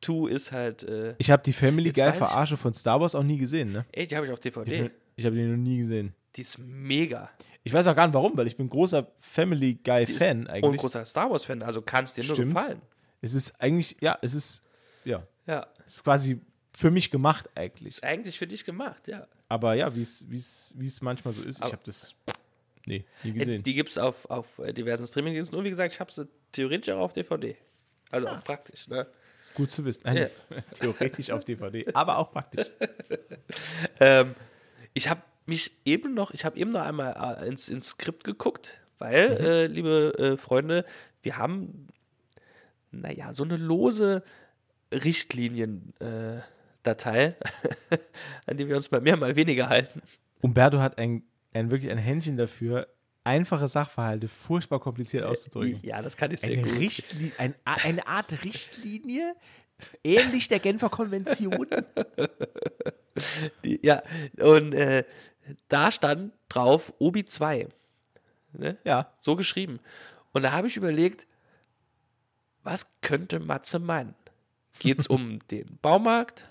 Obi-2 ist halt, äh, Ich habe die Family Guy ich- Verarsche von Star Wars auch nie gesehen, ne? ey, die habe ich auf DVD. Ich habe die noch nie gesehen. Die ist mega. Ich weiß auch gar nicht warum, weil ich bin großer Family Guy Die ist Fan Und eigentlich. großer Star Wars-Fan, also kann es dir nur Stimmt. gefallen. Es ist eigentlich, ja, es ist, ja, Ja, es ist quasi für mich gemacht eigentlich. ist eigentlich für dich gemacht, ja. Aber ja, wie es wie es manchmal so ist, ich Aber- habe das, nee, nie gesehen. Die gibt es auf, auf äh, diversen Streamingdiensten und wie gesagt, ich habe sie theoretisch auch auf DVD. Also auch praktisch, ne? Gut zu wissen. Nein, Ja. theoretisch auf DVD, aber auch praktisch. Ähm, ich habe mich eben noch, ich habe eben noch einmal äh, ins, ins Skript geguckt, weil, Mhm. äh, liebe äh, Freunde, wir haben, naja, so eine lose Richtliniendatei, äh, an die wir uns mal mehr, mal weniger halten. Umberto hat ein, ein wirklich ein Händchen dafür, einfache Sachverhalte furchtbar kompliziert auszudrücken. Ja, das kann ich sehr Eine, gut. Richtli ein, eine Art Richtlinie, ähnlich der Genfer Konvention. Die, ja, und äh, da stand drauf Obi 2. Ne? Ja. So geschrieben. Und da habe ich überlegt, was könnte Matze meinen? Geht es um den Baumarkt?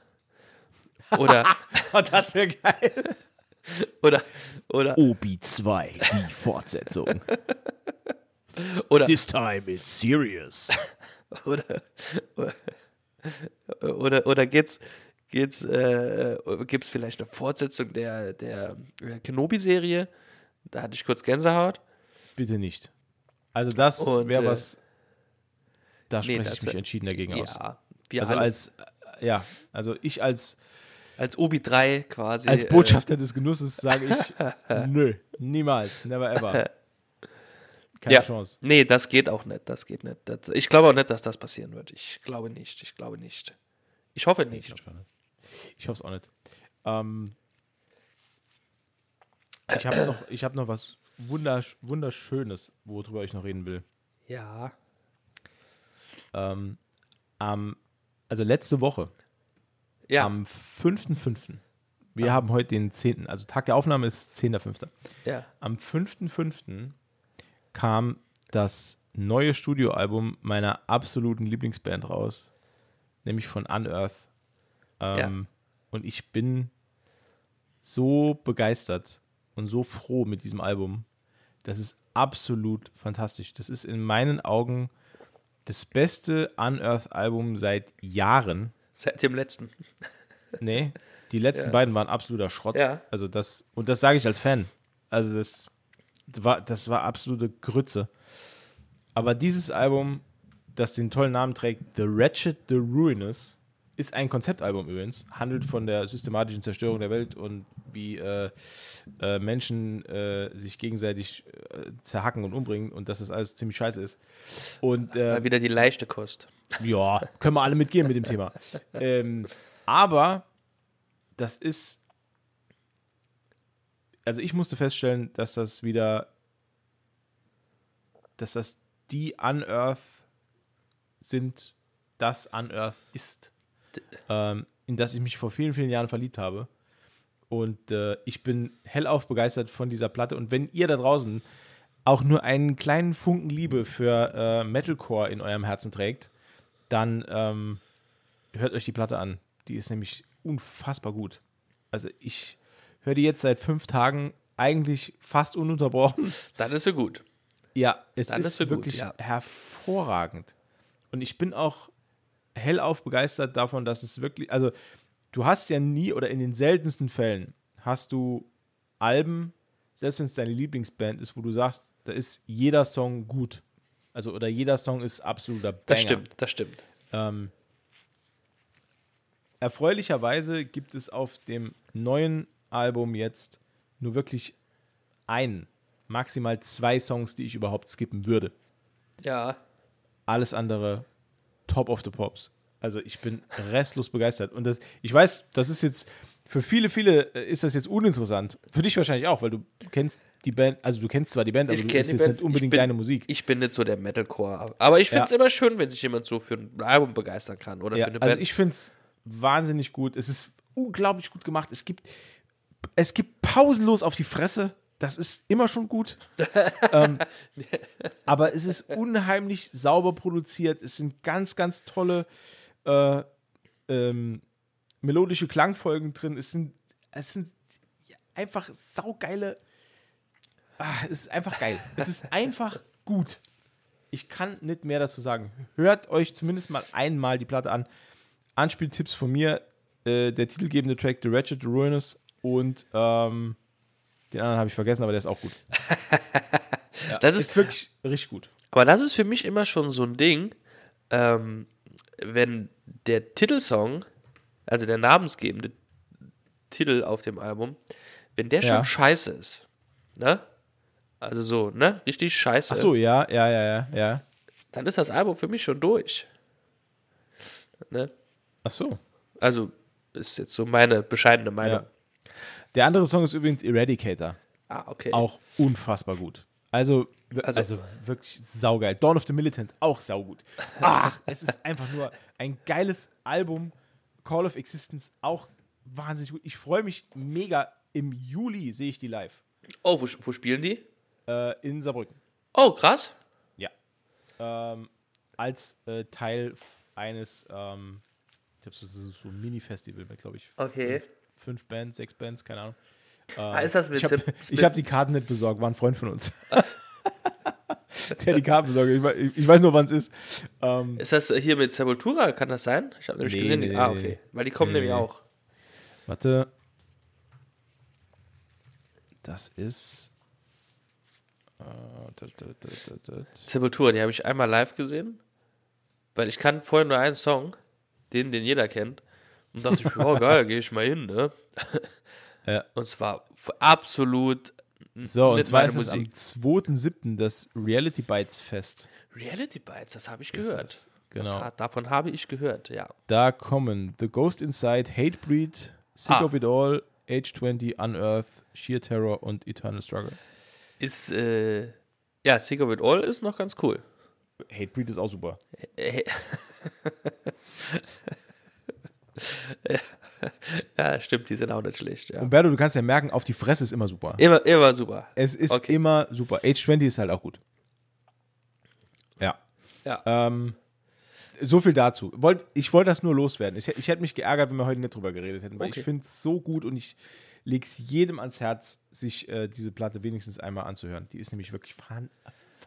Oder, Oh, das wäre geil. Oder, oder, Obi 2, die Fortsetzung. oder, This time it's serious. oder, oder, oder geht's, geht's, äh, gibt's vielleicht eine Fortsetzung der, der Kenobi-Serie? Da hatte ich kurz Gänsehaut. Bitte nicht. Also das wäre äh, was, da nee, spreche das ich mich entschieden dagegen aus. Ja, wir Also als, äh, ja, also ich als, als Obi 3 quasi. als äh, Botschafter des Genusses sage ich, nö, niemals, never ever. Keine ja. Chance. Nee, das geht auch nicht. Das geht nicht. Das, ich glaube auch nicht, dass das passieren wird. Ich glaube nicht. Ich glaube nicht. Ich hoffe nicht. Ich hoffe es auch nicht. Ähm, ich habe noch, ich hab noch was wundersch Wunderschönes, worüber ich noch reden will. Ja. Ähm, am, also letzte Woche, Ja. am 5.5., wir haben heute den 10., also Tag der Aufnahme ist 10.5. ja. Am 5.5. kam das neue Studioalbum meiner absoluten Lieblingsband raus, nämlich von Unearth. Ähm, Und ich bin so begeistert und so froh mit diesem Album. Das ist absolut fantastisch. Das ist in meinen Augen das beste Unearth-Album seit Jahren. Seit dem letzten. Nee, die letzten Ja. beiden waren absoluter Schrott. Ja. Also das, und das sage ich als Fan. Also das war, das war absolute Grütze. Aber dieses Album, das den tollen Namen trägt, The Wretched, The Ruinous, ist ein Konzeptalbum übrigens, handelt von der systematischen Zerstörung der Welt und wie äh, äh, Menschen äh, sich gegenseitig äh, zerhacken und umbringen und dass das alles ziemlich scheiße ist. Und äh, Mal wieder die leichte Kost. ja, können wir alle mitgehen mit dem Thema. ähm, aber das ist. Also ich musste feststellen, dass das wieder. Dass das die Unearth sind, das Unearth ist. Ähm, in das ich mich vor vielen, vielen Jahren verliebt habe. Und äh, ich bin hellauf begeistert von dieser Platte. Und wenn ihr da draußen auch nur einen kleinen Funken Liebe für äh, Metalcore in eurem Herzen trägt, dann ähm, hört euch die Platte an. Die ist nämlich unfassbar gut. Also ich höre die jetzt seit fünf Tagen eigentlich fast ununterbrochen. Dann ist sie gut. Ja, es ist, ist sie gut, wirklich ja. hervorragend. Und ich bin auch hellauf begeistert davon, dass es wirklich, also du hast ja nie oder in den seltensten Fällen hast du Alben, selbst wenn es deine Lieblingsband ist, wo du sagst, da ist jeder Song gut. Also oder jeder Song ist absoluter Banger. Das stimmt, das stimmt. Ähm, erfreulicherweise gibt es auf dem neuen Album jetzt nur wirklich einen, maximal zwei Songs, die ich überhaupt skippen würde. Ja. Alles andere top of the pops. Also ich bin restlos begeistert. Und das, ich weiß, das ist jetzt, für viele, viele äh, ist das jetzt uninteressant. Für dich wahrscheinlich auch, weil du kennst die Band, also du kennst zwar die Band, aber du kenn ist die jetzt nicht unbedingt Ich bin- deine Musik. Ich bin nicht so der Metalcore. Aber ich finde es Ja. immer schön, wenn sich jemand so für ein Album begeistern kann. Oder Ja, für eine also Band. ich finde es wahnsinnig gut. Es ist unglaublich gut gemacht. Es gibt, es gibt pausenlos auf die Fresse. Das ist immer schon gut. ähm, aber es ist unheimlich sauber produziert. Es sind ganz, ganz tolle äh, ähm, melodische Klangfolgen drin. Es sind, es sind einfach saugeile. Ah, es ist einfach geil. es ist einfach gut. Ich kann nicht mehr dazu sagen. Hört euch zumindest mal einmal die Platte an. Anspieltipps von mir: äh, der titelgebende Track The Wretched, The Ruinous und ähm, den anderen habe ich vergessen, aber der ist auch gut. das Ist ist, wirklich richtig gut. aber das ist für mich immer schon so ein Ding, ähm, wenn der Titelsong, also der namensgebende Titel auf dem Album, wenn der schon Ja. scheiße ist, ne? Also so, ne? Richtig scheiße. Ach so, ja, ja, ja, ja, ja. Dann ist das Album für mich schon durch. Ne? Ach so. Also ist jetzt so meine bescheidene Meinung. Ja. Der andere Song ist übrigens Eradicator. Ah, okay. Auch unfassbar gut. Also, Also- also, wirklich saugeil. Dawn of the Militant, auch saugut. Ach, es ist einfach nur ein geiles Album. Call of Existence, auch wahnsinnig gut. Ich freue mich mega. Im Juli sehe ich die live. Oh, wo, wo spielen die? Äh, in Saarbrücken. Oh, krass. Ja. Ähm, als äh, Teil eines, ähm, ich glaube, so, so, so ein Mini-Festival glaube ich, Okay. fünf, fünf Bands, sechs Bands, keine Ahnung. Ah, ist das mit, Ich habe hab die Karten nicht besorgt, war ein Freund von uns. Der die Karten besorgt. Ich, ich weiß nur, wann es ist. Ähm, Ist das hier mit Sepultura? Kann das sein? Ich habe nämlich Nee, gesehen. nee, ah, okay. Weil die kommen Nee, nämlich auch. warte. Das ist. Äh. Sepultura, die habe ich einmal live gesehen. Weil ich kann vorher nur einen Song, den, den jeder kennt. Und dachte ich, oh geil, gehe ich mal hin, ne? Ja. Und es war f- absolut So, und zwar ist es am Musik. 2.7. das Reality Bites Fest. Reality Bites, das habe ich Ist gehört. das, genau. Das, davon habe ich gehört, ja. Da kommen The Ghost Inside, Hatebreed, Sick Ah. of It All, Age 20, Unearth, Sheer Terror und Eternal Struggle. Ist, äh, ja, Sick of It All ist noch ganz cool. Hatebreed ist auch super. Ja, stimmt, die sind auch nicht schlecht, ja. Umberto, du kannst ja merken, auf die Fresse ist immer super. Immer, immer super. Es ist Okay. immer super. Age 20 ist halt auch gut. Ja. Ja. Ähm, so viel dazu. Ich wollte das nur loswerden. Ich, ich hätte mich geärgert, wenn wir heute nicht drüber geredet hätten, weil Okay. ich finde es so gut und ich lege es jedem ans Herz, sich äh, diese Platte wenigstens einmal anzuhören. Die ist nämlich wirklich fan,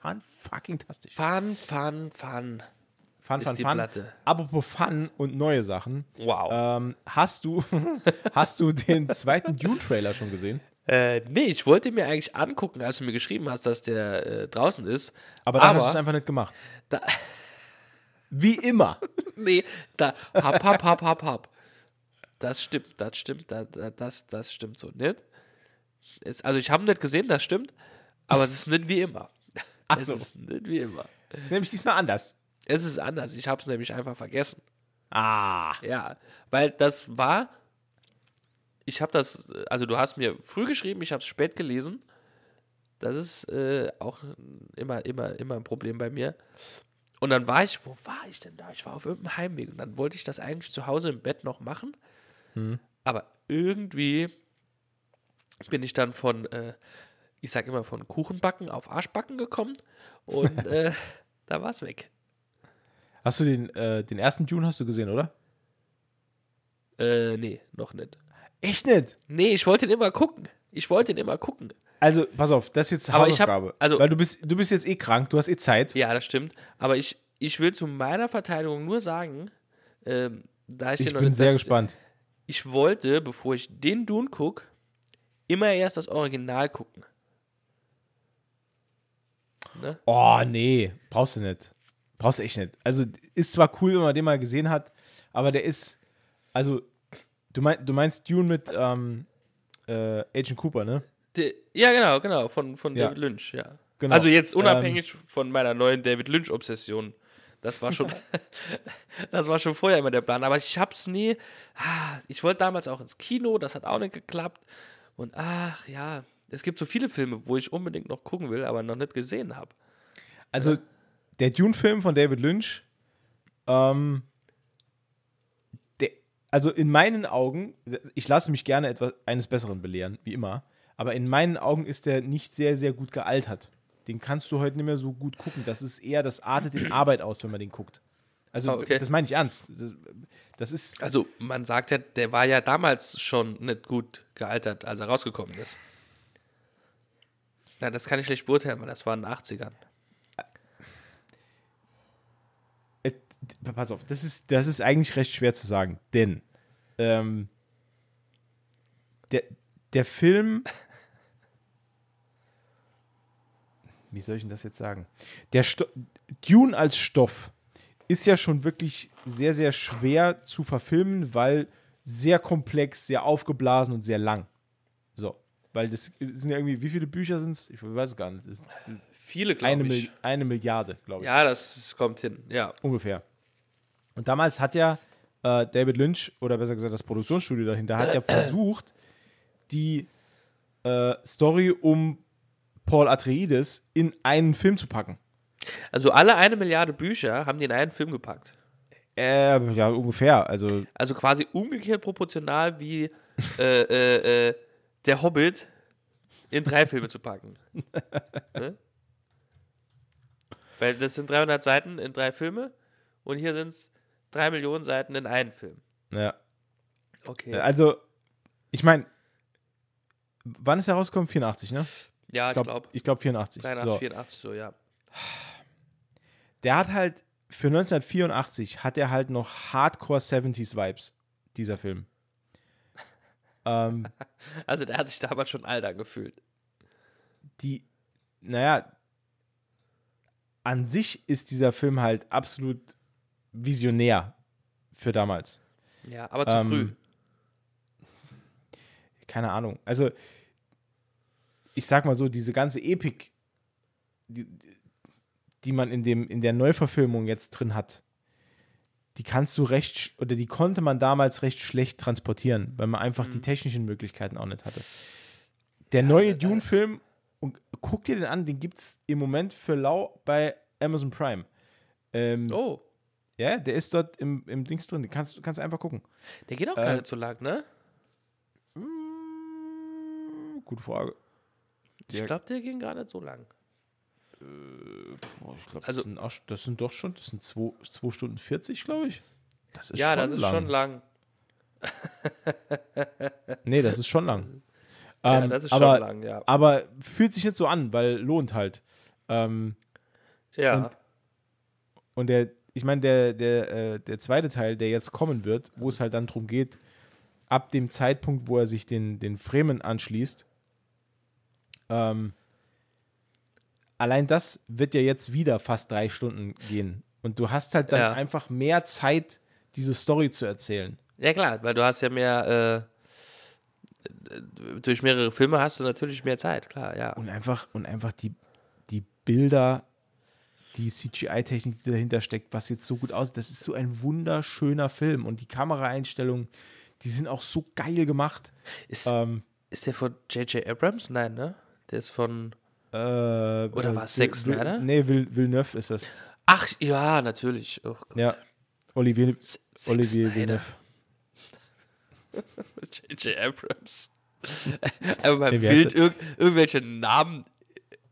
fan fucking tastisch. Fun, fun, fun. Fun, fun, fun. Platte. Apropos Fun und neue Sachen. Wow. Ähm, hast du, hast du den zweiten Dune-Trailer schon gesehen? Äh, nee, ich wollte mir eigentlich angucken, als du mir geschrieben hast, dass der äh, draußen ist. Aber dann hast du Aber es einfach nicht gemacht. da, Wie immer. nee, da, hab, hab, hab, hab, hab. Das stimmt, das stimmt, da, da, das, das stimmt so nicht. Es, also ich habe nicht gesehen, das stimmt, aber es ist nicht wie immer. Ach es so. ist nicht wie immer. Ist nämlich diesmal anders. Es ist anders, ich habe es nämlich einfach vergessen. Ah. Ja, weil das war, ich habe das, also du hast mir früh geschrieben, ich habe es spät gelesen. Das ist äh, auch immer, immer, immer ein Problem bei mir. Und dann war ich, wo war ich denn da? Ich war auf irgendeinem Heimweg und dann wollte ich das eigentlich zu Hause im Bett noch machen. Aber irgendwie bin ich dann von, äh, ich sag immer von Kuchenbacken auf Arschbacken gekommen und äh, da war es weg. Hast du den, äh, den ersten Dune hast du gesehen, oder? Äh, nee, noch nicht. Echt nicht? Nee, ich wollte ihn immer gucken. Ich wollte ihn immer gucken. Also, pass auf, das ist jetzt Aber ich hab- Hausaufgabe. also- Weil du bist, du bist jetzt eh krank, du hast eh Zeit. Ja, das stimmt. Aber ich, ich will zu meiner Verteidigung nur sagen, ähm, da ich, ich den noch bin nicht sehr dass ich- gespannt. Ich wollte, bevor ich den Dune gucke, immer erst das Original gucken. Ne? Oh, nee, brauchst du nicht. Brauchst du echt nicht. Also, ist zwar cool, wenn man den mal gesehen hat, aber der ist, also, du, mein, du meinst Dune mit ähm, äh, Agent Cooper, ne? De, ja, genau, genau, von, von Ja. David Lynch, ja. Genau. Also jetzt unabhängig von meiner neuen David Lynch-Obsession. Das war schon, das war schon vorher immer der Plan. Aber ich hab's nie. ah, Ich wollte damals auch ins Kino, das hat auch nicht geklappt. Und ach ja, es gibt so viele Filme, wo ich unbedingt noch gucken will, aber noch nicht gesehen habe. Also, der Dune-Film von David Lynch, ähm, der, also in meinen Augen, ich lasse mich gerne etwas eines Besseren belehren, wie immer, aber in meinen Augen ist der nicht sehr, sehr gut gealtert. Den kannst du heute nicht mehr so gut gucken. Das ist eher, das artet in Arbeit aus, wenn man den guckt. Also, Ah, okay. das meine ich ernst. Das, das ist, Also man sagt ja, der war ja damals schon nicht gut gealtert, als er rausgekommen ist. Ja, das kann ich schlecht beurteilen, weil das war in den 80ern. äh, pass auf, das ist, das ist eigentlich recht schwer zu sagen, denn ähm, der, der Film. Wie soll ich denn das jetzt sagen? Der Sto Dune als Stoff ist ja schon wirklich sehr, sehr schwer zu verfilmen, weil sehr komplex, sehr aufgeblasen und sehr lang. So. Weil das sind ja irgendwie, wie viele Bücher sind es? Ich weiß es gar nicht. Viele, glaube Mil ich. eine Milliarde, glaube ich. Ja, das kommt hin, ja. Ungefähr. Und damals hat ja äh, David Lynch, oder besser gesagt das Produktionsstudio dahinter, hat ja versucht, die äh, Story um Paul Atreides in einen Film zu packen. Also alle eine Milliarde Bücher haben die in einen Film gepackt. Äh, ja, ungefähr. Also, Also quasi umgekehrt proportional wie äh, äh, äh, der Hobbit in drei Filme zu packen. ne? Weil das sind 300 Seiten in drei Filme und hier sind es drei Millionen Seiten in einen Film. ja. Okay. Also, ich meine, wann ist er rausgekommen? 84, ne? ja, Ich ich glaube glaube ich glaub 84. 83, So. 84 so, ja. Der hat halt, für 1984 hat er halt noch Hardcore 70s Vibes, dieser Film. ähm, Also der hat sich damals schon alt angefühlt. die, naja, an sich ist dieser Film halt absolut visionär für damals. Ja, aber zu Ähm, früh. Keine Ahnung. Also, ich sag mal so, diese ganze Epik, die, die man in, dem, in der Neuverfilmung jetzt drin hat, die kannst du recht, oder die konnte man damals recht schlecht transportieren, weil man einfach Mhm. die technischen Möglichkeiten auch nicht hatte. Der neue Dune-Film, und guck dir den an, den gibt es im Moment für lau bei Amazon Prime. Ähm, Oh, Ja, der ist dort im, im Dings drin. Den kannst du kannst einfach gucken. der geht auch Äh, gar nicht so lang, ne? Gute Frage. Ich der- glaube, der ging gar nicht so lang. Boah, ich glaube, Also- das, sind auch- das sind doch schon, das sind 2 Stunden 40, glaube ich. Das ist ja, schon das ist lang. schon lang. Nee, das ist schon lang. Ja, Ähm, das ist aber, schon lang, ja. aber fühlt sich nicht so an, weil lohnt halt. Ähm, Ja. und- und der, ich meine, der, der, äh, der zweite Teil, der jetzt kommen wird, wo es halt dann darum geht, ab dem Zeitpunkt, wo er sich den, den Fremen anschließt, ähm, allein das wird ja jetzt wieder fast drei Stunden gehen. Und du hast halt dann Ja. einfach mehr Zeit, diese Story zu erzählen. Ja, klar, weil du hast ja mehr, äh, durch mehrere Filme hast du natürlich mehr Zeit, klar, ja. Und einfach, und einfach die, die Bilder, die CGI-Technik, die dahinter steckt, was jetzt so gut aussieht, das ist so ein wunderschöner Film. Und die Kameraeinstellungen, die sind auch so geil gemacht. Ist, Ähm, ist der von J.J. Abrams? Nein, ne? Der ist von. äh, Oder war es Zack Snyder? Nee, Vill- Villeneuve ist das. Ach, ja, natürlich. Oh. Ja. Olivier, Z- Olivier. Villeneuve. J.J. Abrams. Aber man der? irg irgendwelche Namen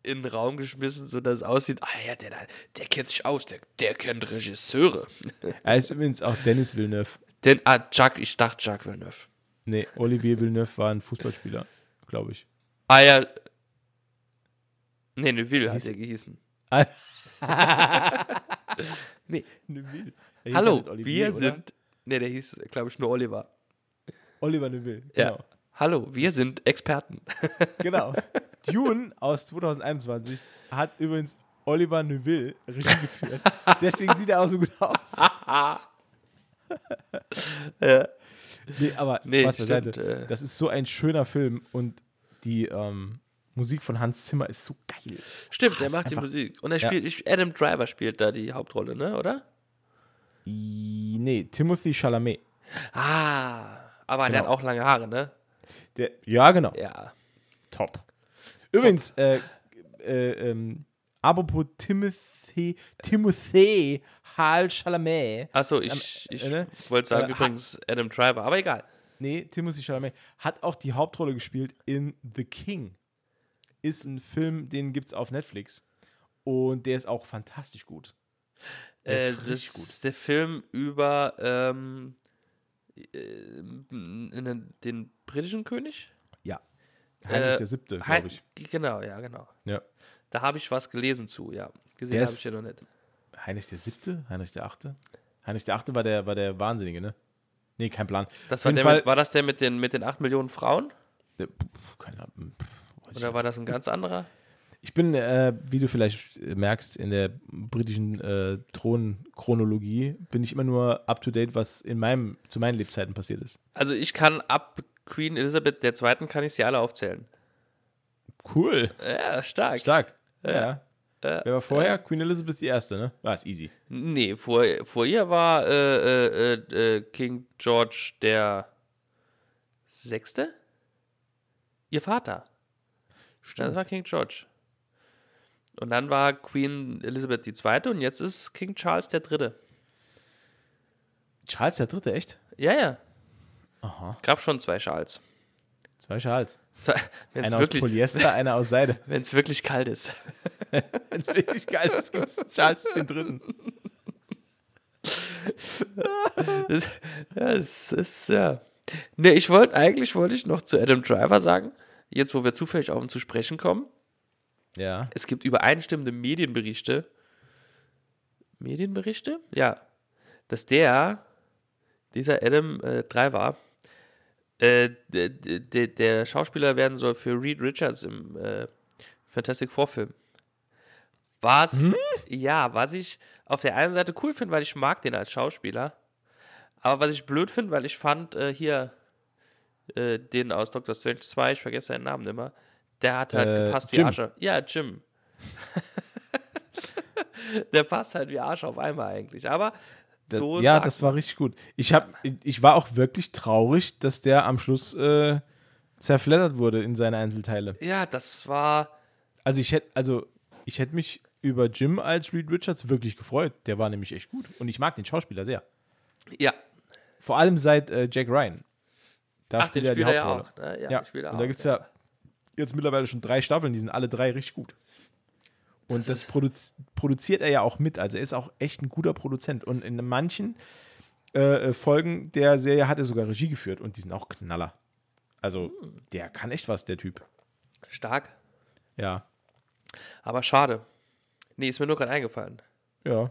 in den Raum geschmissen, sodass es aussieht, ah ja, der, der kennt sich aus, der, der kennt Regisseure. Er ist übrigens auch Dennis Villeneuve. Denn, ah, Jacques, ich dachte Jacques Villeneuve. Nee, Olivier Villeneuve war ein Fußballspieler, glaube ich. Ah ja. Nee, Neuville hat er gehießen. Ah, Nee. Ja Hallo, Olivier, wir oder? sind. Nee, der hieß, glaube ich, nur Oliver. Oliver Neuville. Ja. Genau. Hallo, wir sind Experten. genau. Dune aus 2021 hat übrigens Oliver Neuville Regie geführt. Deswegen sieht er auch so gut aus. Nee, aber Nee, Spaß beiseite. stimmt, äh. Das ist so ein schöner Film und die ähm, Musik von Hans Zimmer ist so geil. Stimmt, Ah, der ist macht die Musik. Und er Ja. spielt, Adam Driver spielt da die Hauptrolle, ne, oder? Nee, Timothy Chalamet. Ah, aber der Genau. hat auch lange Haare, ne? Der, ja, genau. Ja. Top. Übrigens, äh, äh, ähm, apropos Timothy, Timothy Hal Chalamet. Achso, Ist am- ich, ich äh, wollte sagen Äh, übrigens Adam Driver, aber egal. Nee, Timothy Chalamet hat auch die Hauptrolle gespielt in The King. Ist ein Film, den gibt's auf Netflix. Und der ist auch fantastisch gut. Der Äh, ist das gut. ist der Film über ähm, äh, den britischen König? Heinrich Äh, der Siebte, glaube ich. Genau, ja, genau. Ja. Da habe ich was gelesen zu, ja. Gesehen habe ich ja noch nicht. Heinrich der Siebte? Heinrich der Achte? Heinrich der Achte war der, war der Wahnsinnige, ne? Nee, kein Plan. Das war, der Fall, mit, war das der mit den, mit den 8 Millionen Frauen? der, keine Ahnung. pf, weiß ich Oder war das ein ganz anderer? Ich bin, äh, wie du vielleicht äh, merkst, in der britischen äh, Thronchronologie bin ich immer nur up to date, was in meinem, zu meinen Lebzeiten passiert ist. Also ich kann ab Queen Elizabeth II. kann ich sie alle aufzählen. Cool. Ja, stark. Stark. Ja. Wer war vorher? Queen Elizabeth I. Ne? War es easy. Nee, vor, vor ihr war äh, äh, äh, King George der Sechste? Ihr Vater. Das war King George. Und dann war Queen Elizabeth II. und jetzt ist King Charles der Dritte. Charles der Dritte, echt? Ja, ja. Aha. Gab schon zwei Charles. Zwei. Wenn es Einer aus wirklich, Polyester, einer aus Seide. wenn's wirklich kalt ist. Wenn es wirklich geil ist, gibt es Charles den Dritten. Das, ja, es ist, ja. Ne, ich wollte, eigentlich wollte ich noch zu Adam Driver sagen, jetzt wo wir zufällig auf ihn zu sprechen kommen, Ja. es gibt übereinstimmende Medienberichte, Medienberichte? Ja, dass der, dieser Adam äh, Driver, äh, der, der, der Schauspieler werden soll für Reed Richards im äh, Fantastic Four Film. Was, ja, was ich auf der einen Seite cool finde, weil ich mag den als Schauspieler, aber was ich blöd finde, weil ich fand äh, hier äh, den aus Doctor Strange 2, ich vergesse seinen Namen immer, der hat halt Äh, gepasst wie Jim. Arsch. Ja, Jim. der passt halt wie Arsch auf einmal eigentlich, aber so ja, das war richtig gut. Ich, hab, ich war auch wirklich traurig, dass der am Schluss äh, zerfleddert wurde in seine Einzelteile. Ja, das war. Also ich hätte, also ich hätte mich über Jim als Reed Richards wirklich gefreut. Der war nämlich echt gut. Und ich mag den Schauspieler sehr. Ja. Vor allem seit äh, Jack Ryan. Da Ach, den spielt er die spielt er ja Hauptrolle. auch. Ne? Ja, Ja, spielt und da gibt es ja jetzt mittlerweile schon drei Staffeln, die sind alle drei richtig gut. Und das, produzi produziert er ja auch mit. Also er ist auch echt ein guter Produzent. Und in manchen äh, äh, Folgen der Serie hat er sogar Regie geführt und die sind auch Knaller. Also der kann echt was, der Typ. Stark. Ja. Aber schade. Nee, ist mir nur gerade eingefallen. Ja.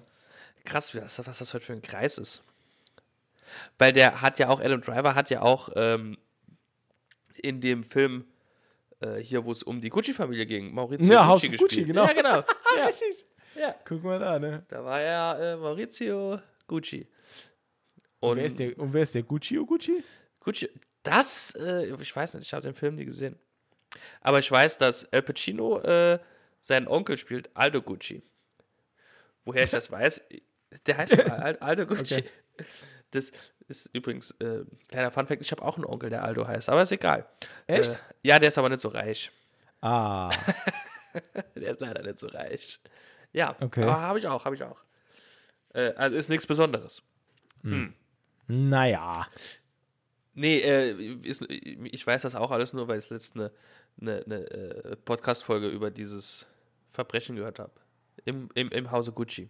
Krass, was, was das heute für ein Kreis ist. Weil der hat ja auch, Adam Driver hat ja auch ähm, in dem Film äh, hier, wo es um die Gucci-Familie ging, Maurizio Ja, Gucci gespielt. Gucci, genau. Ja, genau. Ja, ja. Guck mal da, ne? Da war ja äh, Maurizio Gucci. Und Wer ist der, und wer ist der Gucci oh Gucci? Gucci, das, äh, ich weiß nicht, ich habe den Film nie gesehen. Aber ich weiß, dass Al Pacino äh, seinen Onkel spielt, Aldo Gucci. Woher ich das weiß, der heißt Al- Aldo Gucci. Okay. Das ist übrigens, äh, kleiner Funfact, ich habe auch einen Onkel, der Aldo heißt, aber ist egal. Echt? Äh, ja, der ist aber nicht so reich. Ah, Der ist leider nicht so reich. Ja, Okay. aber habe ich auch, habe ich auch. Äh, also ist nichts Besonderes. naja. Nee, äh, ist, ich weiß das auch alles nur, weil ich letzte eine, eine, eine äh, Podcast-Folge über dieses Verbrechen gehört habe. Im, im, Im Hause Gucci.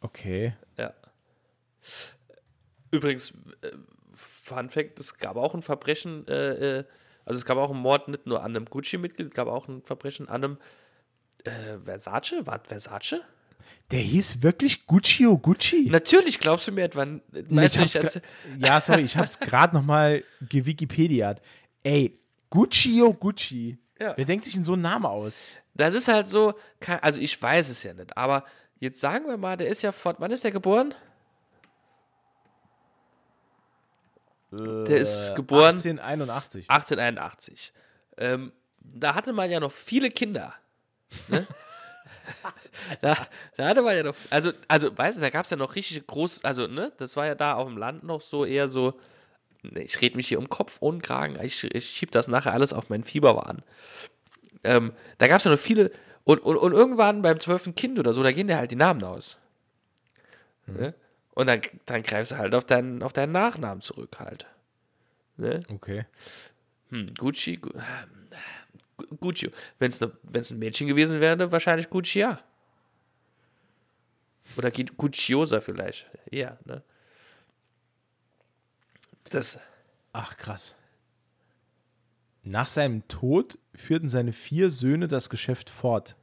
Okay. Ja. Übrigens, äh, Fun Fact, es gab auch ein Verbrechen, äh, äh, also es gab auch einen Mord nicht nur an einem Gucci-Mitglied, es gab auch ein Verbrechen an einem äh, Versace? War Versace? Der hieß wirklich Guccio Gucci? Natürlich, glaubst du mir etwa. Nee, ja, sorry, ich hab's gerade noch mal gewikipediat. Ey, Guccio Gucci. Ja. Wer denkt sich in so einen Namen aus? das ist halt so, also ich weiß es ja nicht, aber jetzt sagen wir mal, der ist ja von, wann ist der geboren? Der ist geboren 1881. 1881. Ähm, da hatte man ja noch viele Kinder. Ne? da, da hatte man ja noch, also, also weißt du, da gab es ja noch richtig groß, also, ne, das war ja da auf dem Land noch so eher so, ne, ich rede mich hier um Kopf und Kragen, ich, ich schieb das nachher alles auf meinen Fieberwahn. Ähm, da gab es ja noch viele, und, und, und irgendwann beim zwölften Kind oder so, da gehen dir halt die Namen aus. Ne? Und dann, dann greifst du halt auf deinen, auf deinen Nachnamen zurück halt. Ne? Okay. Hm, Gucci, Gu Gu- Gucci. Wenn es ne, wenn's ein Mädchen gewesen wäre, wahrscheinlich Guccia. Oder Gu- Gucciosa vielleicht. Ja, ne? Das, Ach, krass. Nach seinem Tod führten seine vier Söhne das Geschäft fort.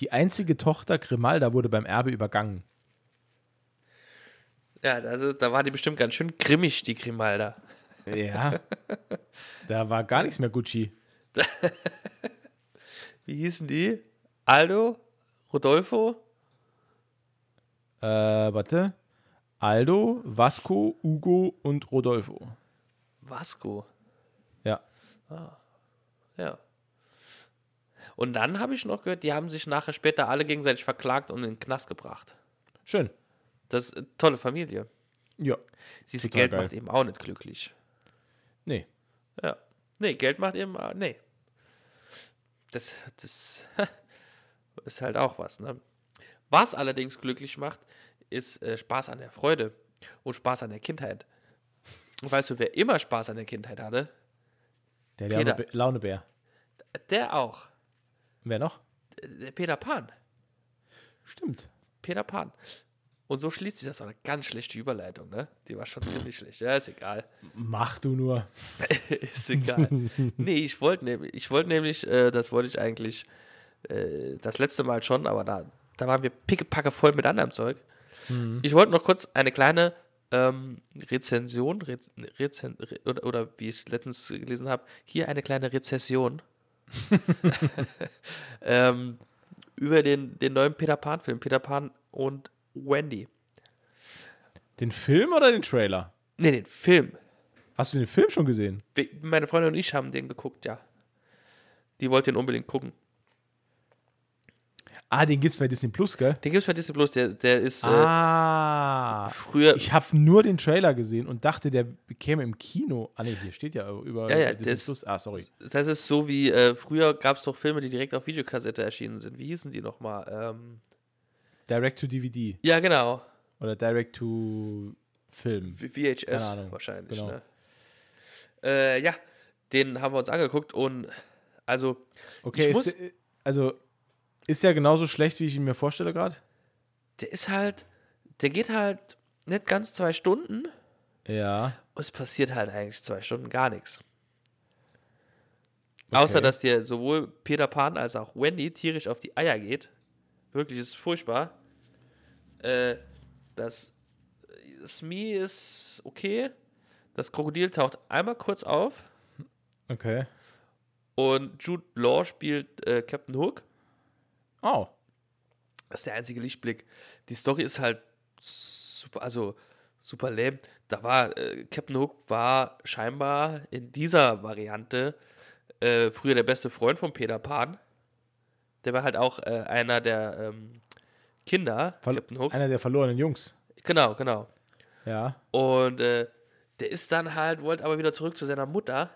Die einzige Tochter Grimalda wurde beim Erbe übergangen. Ja, also, da war die bestimmt ganz schön grimmig, die Grimalda. Ja. da war gar nichts mehr Gucci. Wie hießen die? Aldo? Rodolfo? Äh, warte. Aldo, Vasco, Ugo und Rodolfo. Vasco. Ja. Ja. Und dann habe ich noch gehört, die haben sich nachher später alle gegenseitig verklagt und in den Knast gebracht. Schön. Das ist eine tolle Familie. Ja. Siehst du, Total Geld geil. macht eben auch nicht glücklich. Nee. Ja. Nee, Geld macht eben, äh, nee. Das, das ist halt auch was, ne? Was allerdings glücklich macht, ist äh, Spaß an der Freude und Spaß an der Kindheit. Und weißt du, wer immer Spaß an der Kindheit hatte? Der Peter. Laune Launebär. Der auch. Wer noch? Der Peter Pan. Stimmt. Peter Pan. Und so schließt sich das auch eine ganz schlechte Überleitung, ne? Die war schon ziemlich schlecht. Ja, ist egal. Mach du nur. ist egal. nee, ich wollte nämlich, ich wollte nämlich, äh, das wollte ich eigentlich äh, das letzte Mal schon, aber da, da waren wir pickepacke voll mit anderem Zeug. Ich wollte noch kurz eine kleine ähm, Rezension, Rez, Rezen, Re, oder, oder wie ich es letztens gelesen habe, hier eine kleine Rezession ähm, über den, den neuen Peter Pan-Film, Peter Pan und Wendy. Den Film oder den Trailer? Ne, den Film. Hast du den Film schon gesehen? Meine Freundin und ich haben den geguckt, ja. Die wollte den unbedingt gucken. Ah, den gibt's bei Disney Plus, gell? Den gibt es bei Disney Plus, der, der ist äh, Ah. früher. Ich habe nur den Trailer gesehen und dachte, der käme im Kino. Ah, nee, hier steht ja über Ja, ja, Disney das- Plus. Ah, sorry. Das ist so wie, äh, früher gab es doch Filme, die direkt auf Videokassette erschienen sind. Wie hießen die nochmal? Ähm, Direct to DVD ja, genau. oder Direct to Film. VHS Ahnung. wahrscheinlich. Genau. Ne? Äh, ja, den haben wir uns angeguckt und also. Okay, ich muss, ist, also ist der genauso schlecht, wie ich ihn mir vorstelle gerade? der ist halt, der geht halt nicht ganz zwei Stunden. Ja. Und es passiert halt eigentlich zwei Stunden gar nichts. Außer, dass dir sowohl Peter Pan als auch Wendy tierisch auf die Eier geht. Wirklich, ist furchtbar. Äh, das Smee ist okay. Das Krokodil taucht einmal kurz auf. Okay. Und Jude Law spielt äh, Captain Hook. Oh. Das ist der einzige Lichtblick. Die Story ist halt super, also super lame. Da war, äh, Captain Hook war scheinbar in dieser Variante äh, früher der beste Freund von Peter Pan. Der war halt auch äh, einer der ähm, Kinder, Verlo- Captain Hook. Einer der verlorenen Jungs. Genau, genau. Ja. Und äh, der ist dann halt, wollte aber wieder zurück zu seiner Mutter.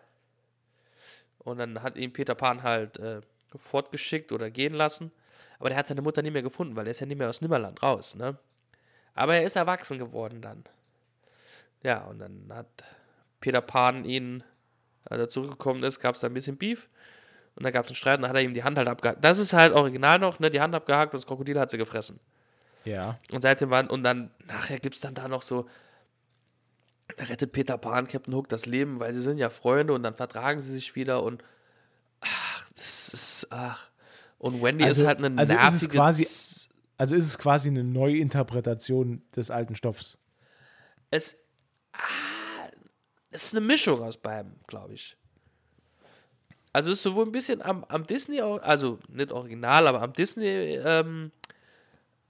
Und dann hat ihn Peter Pan halt äh, fortgeschickt oder gehen lassen. Aber der hat seine Mutter nie mehr gefunden, weil er ist ja nicht mehr aus Nimmerland raus, ne? Aber er ist erwachsen geworden dann. Ja, und dann hat Peter Pan ihn, als er zurückgekommen ist, gab es da ein bisschen Beef. Und dann gab es einen Streit und dann hat er ihm die Hand halt abgehakt. Das ist halt original noch, ne? Die Hand abgehakt und das Krokodil hat sie gefressen. Ja. Und seitdem waren, und dann, nachher gibt es dann da noch so, Da rettet Peter Pan Captain Hook das Leben, weil sie sind ja Freunde und dann vertragen sie sich wieder und ach, das ist ach. Und Wendy Also- ist halt eine also ist nervige es quasi- Also ist es quasi eine Neuinterpretation des alten Stoffs. es, ah, es ist eine Mischung aus beiden, glaube ich. Also es ist sowohl ein bisschen am, am Disney, also nicht original, aber am Disney ähm,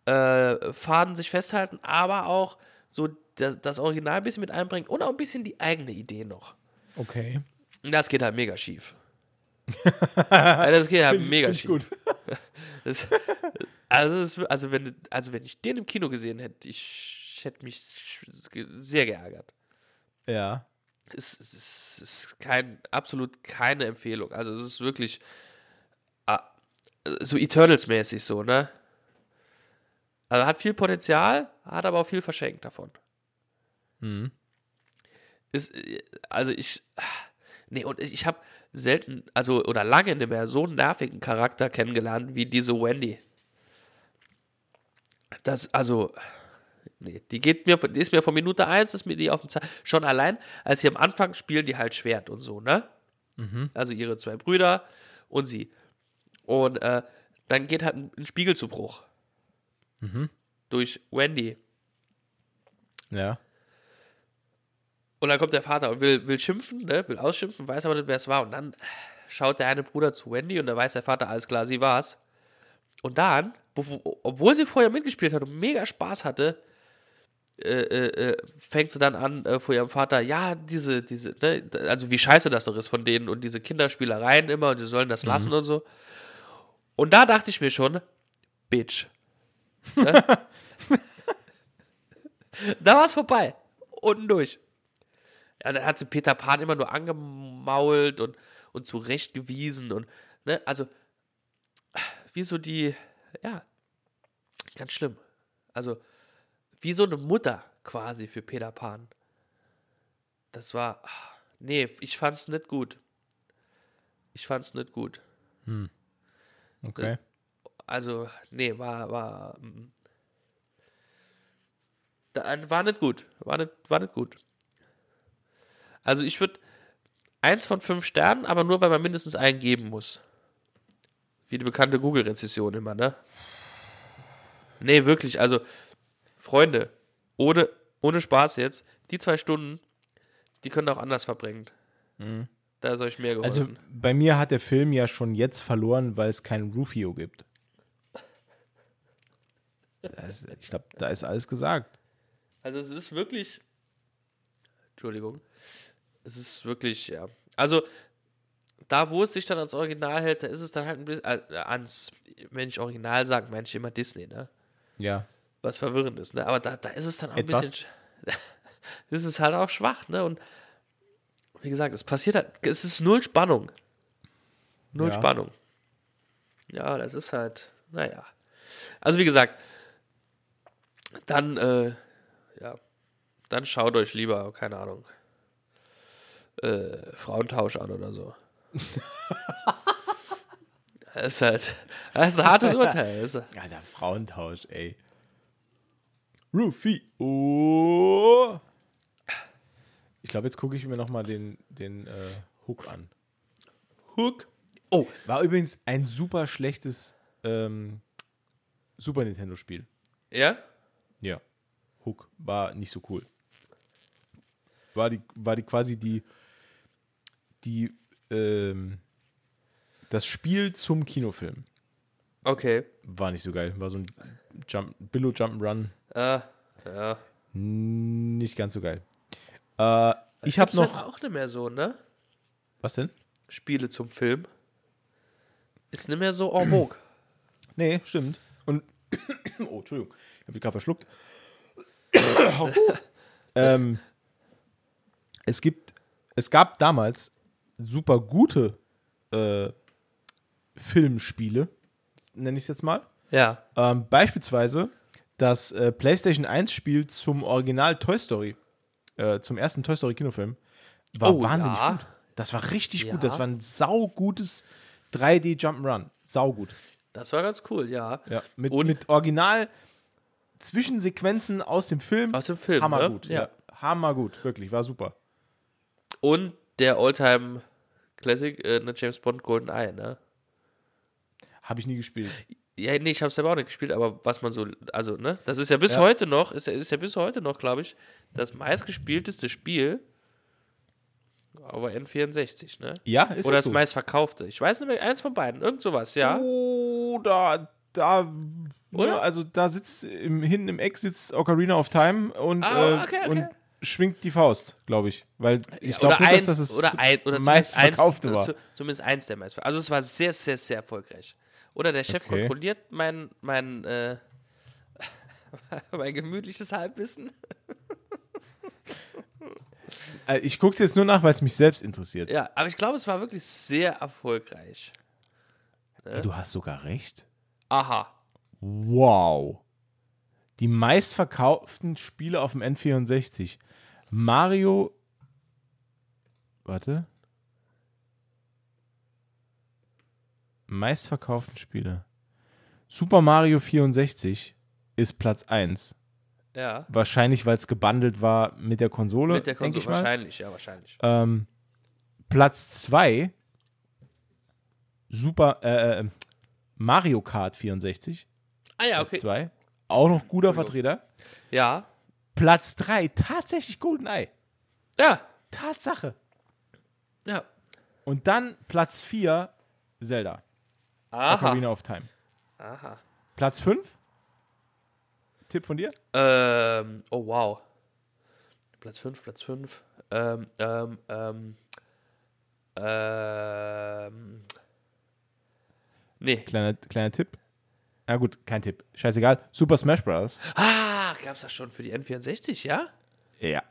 äh, Faden sich festhalten, aber auch so das, das Original ein bisschen mit einbringen und auch ein bisschen die eigene Idee noch. Okay. Das geht halt mega schief. das geht halt mega Find schief. gut. Das, also, es, also, wenn, also wenn ich den im Kino gesehen hätte, ich hätte mich sehr geärgert. Ja. Es, es, ist- ist kein, absolut keine Empfehlung. Also es ist wirklich ah, so Eternals-mäßig so, ne? Also hat viel Potenzial, hat aber auch viel verschenkt davon. Ist, äh, also ich, nee, und ich habe selten, also oder lange nicht mehr so einen nervigen Charakter kennengelernt wie diese Wendy. Das, also, nee, die geht mir, die ist mir von Minute 1, ist mir die auf dem Zahn. Schon allein, als sie am Anfang spielen, die halt Schwert und so, ne? Also ihre zwei Brüder und sie. Und äh, dann geht halt ein, ein Spiegel zu Bruch. Durch Wendy. Ja. Und dann kommt der Vater und will, will schimpfen, ne? will ausschimpfen, weiß aber nicht, wer es war. Und dann schaut der eine Bruder zu Wendy und da weiß der Vater, alles klar, sie war's. Und dann, wo- wo- obwohl sie vorher mitgespielt hat und mega Spaß hatte, äh, äh, äh, fängt sie dann an äh, vor ihrem Vater, ja, diese, diese, ne, also wie scheiße das doch ist von denen und diese Kinderspielereien immer und sie sollen das lassen und so. Und da dachte ich mir schon, Bitch. Ne? da war es vorbei. Unten durch. Ja, dann hat sie Peter Pan immer nur angemault und, und zurechtgewiesen und, ne, also, wie so die, ja, ganz schlimm. Also, wie so eine Mutter quasi für Peter Pan. Das war, nee, ich fand's nicht gut. Ich fand's nicht gut. Okay. Also, nee, war, war, mm. da, war nicht gut. War nicht, war nicht gut. Also, ich würde eins von fünf Sternen, aber nur, weil man mindestens einen geben muss. Wie die bekannte Google-Rezession immer, ne? Nee, wirklich, also, Freunde, ohne, ohne Spaß jetzt, die zwei Stunden, die können auch anders verbringen. Da ist euch mehr geholfen. Also bei mir hat der Film ja schon jetzt verloren, weil es keinen Rufio gibt. Das, ich glaube, da ist alles gesagt. Also es ist wirklich. Entschuldigung. Es ist wirklich, ja. Also, da wo es sich dann ans Original hält, da ist es dann halt ein bisschen. Äh, ans, wenn ich Original sage, meine ich immer Disney, ne? Ja. Was verwirrend ist, ne? Aber da, da ist es dann auch ein Etwas. bisschen. sch- Das ist halt auch schwach, ne? Und wie gesagt, es passiert halt. Es ist null Spannung. Null Ja. Spannung. Ja, das ist halt. Naja. Also, wie gesagt, dann, äh, ja, dann schaut euch lieber, keine Ahnung, äh, Frauentausch an oder so. das ist halt, das ist ein hartes Urteil. Alter, Frauentausch, ey. Rufio. Ich glaube, jetzt gucke ich mir noch mal den, den äh, Hook an. Hook. Oh, War übrigens ein super schlechtes ähm, Super Nintendo-Spiel. ja? Ja. Hook war nicht so cool. War die, war die quasi die, die, ähm, das Spiel zum Kinofilm. Okay. War nicht so geil. War so ein Jump, Billo Jump'n'Run. Äh, ja. Nicht ganz so geil. Äh, ich habe noch. halt auch nicht mehr so, ne? Was denn? Spiele zum Film. Ist nicht mehr so en vogue. Nee, stimmt. Und. oh, Entschuldigung. Ich habe die gerade verschluckt. ähm, es gibt. Es gab damals super gute äh, Filmspiele, nenne ich es jetzt mal. Ja. Ähm, beispielsweise das äh, PlayStation 1-Spiel zum Original Toy Story, äh, zum ersten Toy Story Kinofilm, war Oh, wahnsinnig ja. gut. Das war richtig Ja. gut. Das war ein saugutes 3D Jump'n'Run. Saugut. Das war ganz cool, ja. Ja, mit, Und- mit Original Zwischensequenzen aus dem Film. Aus dem Film, Hammergut. ne? Ja. Ja. hammergut, wirklich, war super. Und der Alltime Classic, äh, eine James Bond Golden Eye, ne? Habe ich nie gespielt. Ja, nee, ich habe selber auch nicht gespielt, aber was man so, also, ne, das ist ja bis Ja. heute noch, ist ja, ist ja bis heute noch, glaube ich, das meistgespielteste Spiel auf der N64, ne? Ja, ist Oder das das so? meistverkaufte. Ich weiß nicht mehr, eins von beiden, irgend sowas, ja. Oh, da, da, Oder? ja, also da sitzt im, hinten im Eck sitzt Ocarina of Time und, Ah, äh, okay, und schwingt die Faust, glaube ich. Weil ich Ja, glaube oder nicht, eins, dass das das oder ein, oder meistverkaufte eins, war. zu- zumindest eins der meistverkauften. Also es war sehr, sehr, sehr erfolgreich. Oder der Chef Okay. kontrolliert mein, mein, äh, mein gemütliches Halbwissen. Äh, Ich gucke es jetzt nur nach, weil es mich selbst interessiert. Ja, aber ich glaube, es war wirklich sehr erfolgreich. Ey, du hast sogar recht. Aha. Wow. Die meistverkauften Spiele auf dem N64. Mario. Warte. Meistverkauften Spiele. Super Mario 64 ist Platz 1. Ja. Wahrscheinlich, weil es gebundelt war mit der Konsole, Mit der Konsole ich mal. wahrscheinlich, ja, wahrscheinlich. Ähm, Platz 2 Super äh, äh, Mario Kart 64. Ah ja, Platz okay. 2. Auch noch guter. Vertreter. Ja. Platz 3 tatsächlich GoldenEye. Ja. Tatsache. Ja. Und dann Platz 4 Zelda. Aha. Ocarina of Time. Aha. Platz 5? Tipp von dir? Ähm, oh wow. Platz 5, Platz 5. Ähm, ähm, ähm, ähm. Nee. Kleiner, kleiner Tipp. Na gut, kein Tipp. Scheißegal. Super Smash Bros. Ah, gab's das schon für die N64, ja? Ja.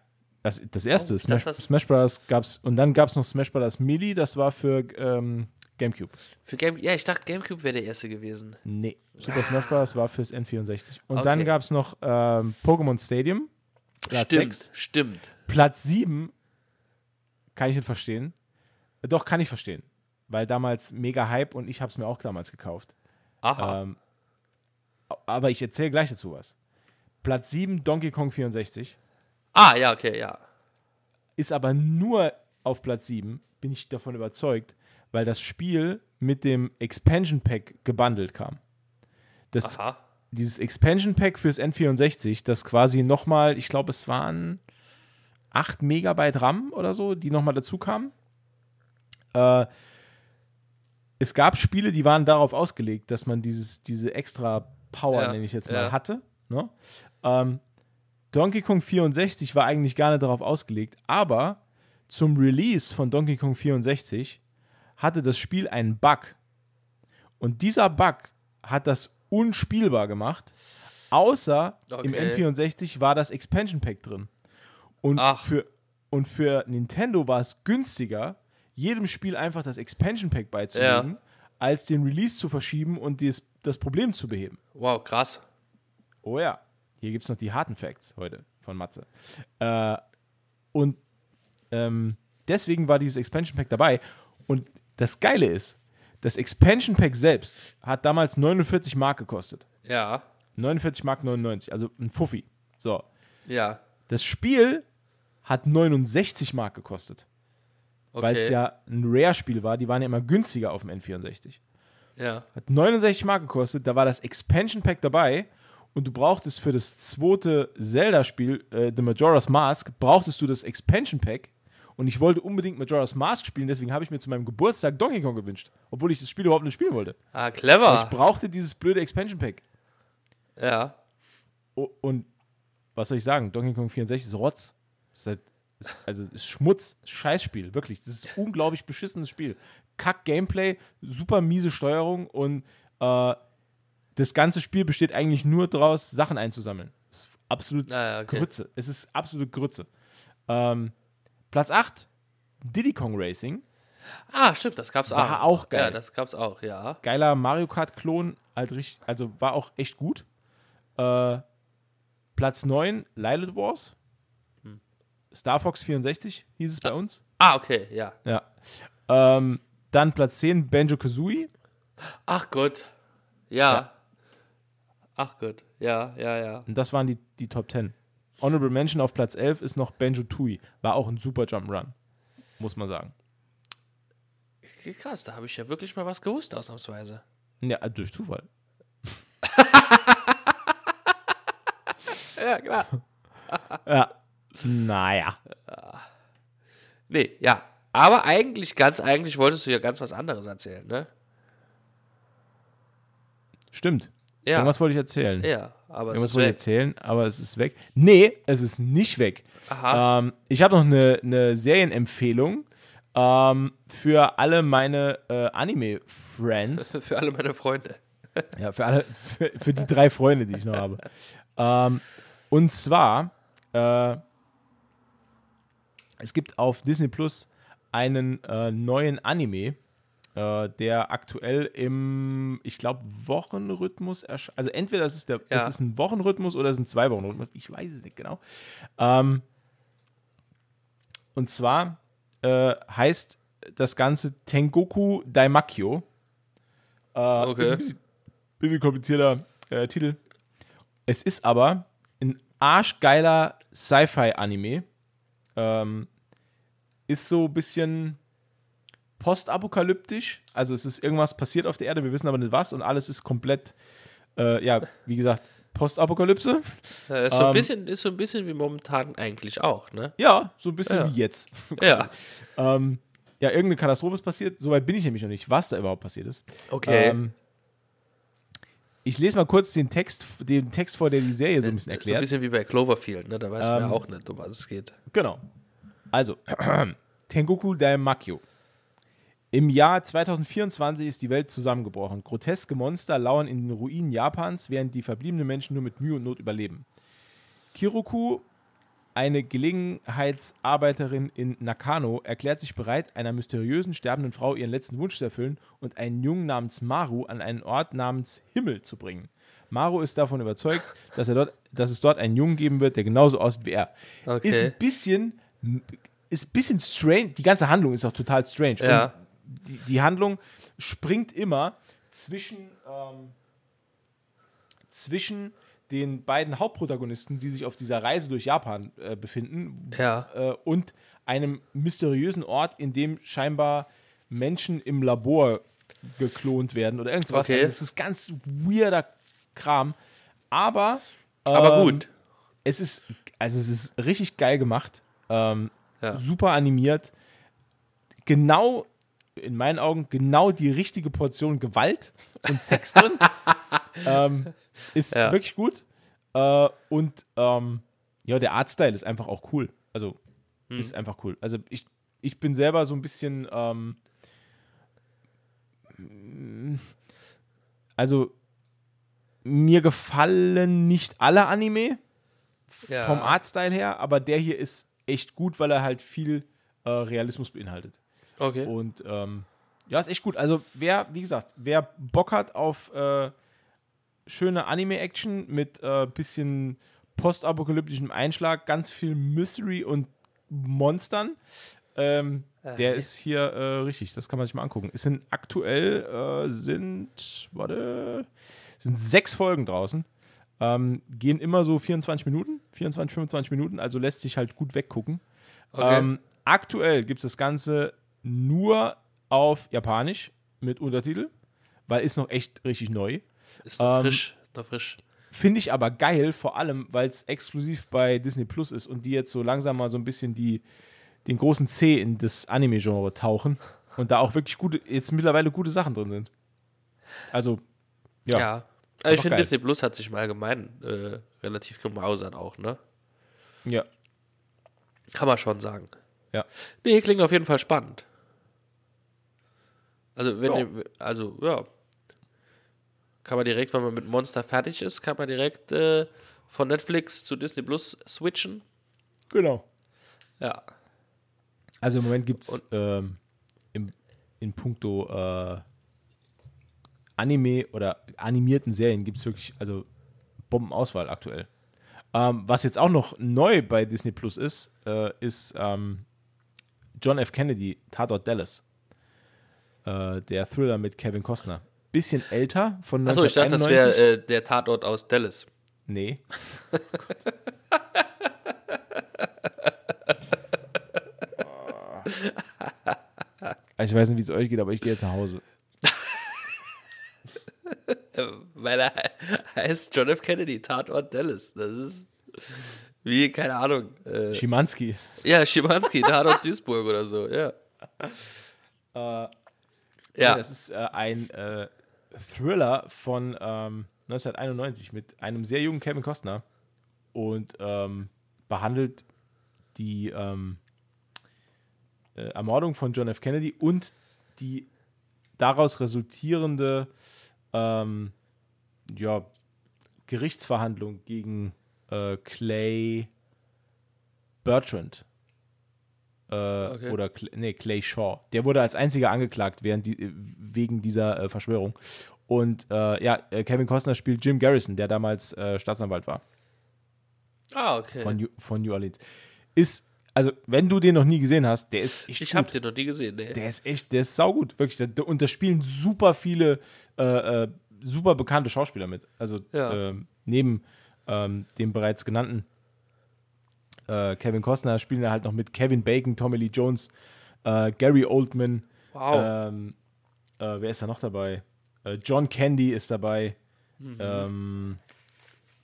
Das, das erste, Oh, Smash, das- Smash Bros. gab's. Und dann gab es noch Smash Bros. Melee, das war für ähm, Gamecube. Für Game ja, ich dachte, GameCube wäre der erste gewesen. Nee. Super Smash Bros. war fürs N64. Und dann Okay. gab es noch ähm, Pokémon Stadium. Platz stimmt, 6. stimmt. Platz 7 kann ich nicht verstehen. Doch, kann ich verstehen. Weil damals mega Hype und ich habe es mir auch damals gekauft. Aha. Ähm, aber ich erzähle gleich dazu was. Platz 7 Donkey Kong 64 ah, ja, okay, ja. ist aber nur auf Platz 7, bin ich davon überzeugt, weil das Spiel mit dem Expansion Pack gebundelt kam. Das, Aha. dieses Expansion Pack fürs N64, das quasi nochmal, ich glaube, es waren 8 Megabyte RAM oder so, die nochmal dazu kamen. Äh, es gab Spiele, die waren darauf ausgelegt, dass man dieses, diese extra Power, Ja, nenne ich jetzt ja. mal, hatte. Ne? Ähm, Donkey Kong 64 war eigentlich gar nicht darauf ausgelegt, aber zum Release von Donkey Kong 64 hatte das Spiel einen Bug. Und dieser Bug hat das unspielbar gemacht, außer im Okay. N64 war das Expansion Pack drin. Und Ach. für, und für Nintendo war es günstiger, jedem Spiel einfach das Expansion Pack beizulegen, als den Release zu verschieben und dies, das Problem zu beheben. Wow, krass. Oh ja, hier gibt es noch die harten Facts heute von Matze. Äh, und ähm, deswegen war dieses Expansion Pack dabei. Und das Geile ist, das Expansion Pack selbst hat damals 49 Mark gekostet. Ja. 49 Mark 99, also ein Fuffi. So. Ja. Das Spiel hat 69 Mark gekostet, Okay. weil es ja ein Rare-Spiel war. Die waren ja immer günstiger auf dem N64. Ja. Hat 69 Mark gekostet, da war das Expansion Pack dabei und du brauchtest für das zweite Zelda-Spiel, äh, The Majora's Mask, brauchtest du das Expansion Pack und ich wollte unbedingt Majora's Mask spielen, deswegen habe ich mir zu meinem Geburtstag Donkey Kong gewünscht, obwohl ich das Spiel überhaupt nicht spielen wollte. Ah, Aber clever. ich brauchte dieses blöde Expansion Pack. Ja. Und was soll ich sagen? Donkey Kong 64 ist Rotz. Ist halt, ist, also ist Schmutz, Scheißspiel, wirklich. Das ist ein unglaublich beschissenes Spiel. Kack Gameplay, super miese Steuerung und äh, das ganze Spiel besteht eigentlich nur daraus, Sachen einzusammeln. Das ist absolut Ah, okay. Grütze. Es ist absolut Grütze. Ähm, Platz 8, Diddy Kong Racing. Ah, stimmt, das gab's War auch. auch geil. Ja, das gab's auch, ja. Geiler Mario Kart-Klon, halt also war auch echt gut. Äh, Platz 9, Lilith Wars. Star Fox 64 hieß es bei uns. Ah, okay, ja. Ja. Ähm, dann Platz 10, Banjo Kazooie. Ach Gott. Ja. Ach Gott. Ja, ja, ja. Und das waren die, die Top 10. Honorable Mention auf Platz 11 ist noch Benjo Tui. War auch ein super Jump'n'Run, muss man sagen. Krass, da habe ich ja wirklich mal was gewusst, ausnahmsweise. Ja, durch Zufall. Ja, klar. Ja. Naja. Nee, ja. Aber eigentlich, ganz eigentlich wolltest du ja ganz was anderes erzählen, ne? Stimmt. Ja. Irgendwas wollte ich erzählen. Ja, aber es ist weg. erzählen, aber es ist weg. Nee, es ist nicht weg. Ähm, ich habe noch eine, eine Serienempfehlung ähm, für alle meine äh, Anime-Friends. Für alle meine Freunde. Ja, für alle, für, für die drei Freunde, die ich noch habe. Ähm, und zwar, äh, es gibt auf Disney Plus einen äh, neuen Anime, äh, der aktuell im, ich glaube, Wochenrhythmus erscheint. Also entweder es ist, der, Ja. es ist ein Wochenrhythmus oder es ist ein Zwei-Wochen-Rhythmus. Ich weiß es nicht genau. Ähm, und zwar äh, heißt das Ganze Tengoku Daimakyo. Äh, Okay. Ist ein bisschen, bisschen komplizierter äh, Titel. Es ist aber ein arschgeiler Sci-Fi-Anime. Ähm, ist so ein bisschen postapokalyptisch. Also es ist irgendwas passiert auf der Erde, wir wissen aber nicht was und alles ist komplett, äh, ja, wie gesagt, Postapokalypse. Ja, ist, so ein Ähm, bisschen, ist so ein bisschen wie momentan eigentlich auch, ne? Ja, so ein bisschen Ja. wie jetzt. Ja. ähm, ja, irgendeine Katastrophe ist passiert. Soweit bin ich nämlich noch nicht, was da überhaupt passiert ist. Okay. Ähm, ich lese mal kurz den Text, den Text vor, der die Serie so ein bisschen So ein erklärt. bisschen wie bei Cloverfield, ne? Da weiß man Ähm, ja auch nicht, um was es geht. Genau. Also, Tengoku Daimakyo. Im Jahr 2024 ist die Welt zusammengebrochen. Groteske Monster lauern in den Ruinen Japans, während die verbliebenen Menschen nur mit Mühe und Not überleben. Kiroku, eine Gelegenheitsarbeiterin in Nakano, erklärt sich bereit, einer mysteriösen sterbenden Frau ihren letzten Wunsch zu erfüllen und einen Jungen namens Maru an einen Ort namens Himmel zu bringen. Maru ist davon überzeugt, dass, er dort, dass es dort einen Jungen geben wird, der genauso aussieht wie er. Okay. Ist ein bisschen, ist ein bisschen strange. Die ganze Handlung ist auch total strange. Ja. Und die, die Handlung springt immer zwischen, ähm, zwischen den beiden Hauptprotagonisten, die sich auf dieser Reise durch Japan äh, befinden, Ja. äh, und einem mysteriösen Ort, in dem scheinbar Menschen im Labor geklont werden oder irgendwas. Okay. Also es ist ganz weirder Kram. Aber Aber ähm, gut. es ist, also es ist richtig geil gemacht. Ähm, Ja. Super animiert. Genau, in meinen Augen, genau die richtige Portion Gewalt und Sex drin. ähm, ist Ja. wirklich gut. Äh, und ähm, ja, der Artstyle ist einfach auch cool. Also Hm. ist einfach cool. Also ich, ich bin selber so ein bisschen, ähm, also mir gefallen nicht alle Anime Ja. vom Artstyle her, aber der hier ist echt gut, weil er halt viel äh, Realismus beinhaltet. Okay. Und ähm, ja, ist echt gut. Also wer, wie gesagt, wer Bock hat auf äh, schöne Anime-Action mit äh, bisschen postapokalyptischem Einschlag, ganz viel Mystery und Monstern, ähm, der ist hier äh, richtig. Das kann man sich mal angucken. Es sind aktuell äh, sind, warte, sind sechs Folgen draußen. Ähm, gehen immer so 24 Minuten, 24, 25 Minuten, also lässt sich halt gut weggucken. Okay. Ähm, aktuell gibt es das Ganze nur auf Japanisch mit Untertitel, weil ist noch echt richtig neu. ist noch ähm, frisch. Noch frisch. Finde ich aber geil, vor allem, weil es exklusiv bei Disney Plus ist und die jetzt so langsam mal so ein bisschen die, den großen C in das Anime-Genre tauchen und da auch wirklich gute, jetzt mittlerweile gute Sachen drin sind. Also, ja. Ja. Also ich finde. Disney Plus hat sich im Allgemeinen äh, relativ gemausert auch, ne? Ja. Kann man schon sagen. Ja. Nee, klingt auf jeden Fall spannend. Also, wenn Ja. ihr, also, ja. Kann man direkt, wenn man mit Monster fertig ist, kann man direkt äh, von Netflix zu Disney Plus switchen. Genau. Ja. Also im Moment gibt es ähm, in puncto äh, Anime oder animierten Serien gibt es wirklich, also Bombenauswahl aktuell. Ähm, was jetzt auch noch neu bei Disney Plus ist, äh, ist ähm, John F. Kennedy, Tatort Dallas. Äh, der Thriller mit Kevin Costner. Bisschen älter, von Achso, ich dachte, das 1991. wäre äh, der Tatort aus Dallas. Nee. Also ich weiß nicht, wie es euch geht, aber ich gehe jetzt nach Hause. Weil er heißt John F. Kennedy, Tatort Dallas. Das ist wie, keine Ahnung. Äh, Schimanski. ja, Schimanski, Tatort Duisburg oder so, ja. Ja. Ja, Das ist äh, ein äh, Thriller von ähm, 1991 mit einem sehr jungen Kevin Costner und ähm, behandelt die ähm, äh, Ermordung von John F. Kennedy und die daraus resultierende ähm, ja, Gerichtsverhandlung gegen äh, Clay Bertrand. Äh, Oder Cl- nee, Clay Shaw. Der wurde als einziger angeklagt während die, äh, wegen dieser äh, Verschwörung. Und äh, ja, äh, Kevin Costner spielt Jim Garrison, der damals äh, Staatsanwalt war ah, okay. von, New, von New Orleans. Ist, also, wenn du den noch nie gesehen hast, der ist echt ich habe den noch nie gesehen, nee. Der ist echt, der ist saugut, wirklich. Und da spielen super viele, äh, äh, super bekannte Schauspieler mit. Also Ja. ähm, neben ähm, dem bereits genannten äh, Kevin Costner spielen da halt noch mit Kevin Bacon, Tommy Lee Jones, äh, Gary Oldman. Wow. Ähm, äh, wer ist da noch dabei? Äh, John Candy ist dabei. Mhm. Ähm,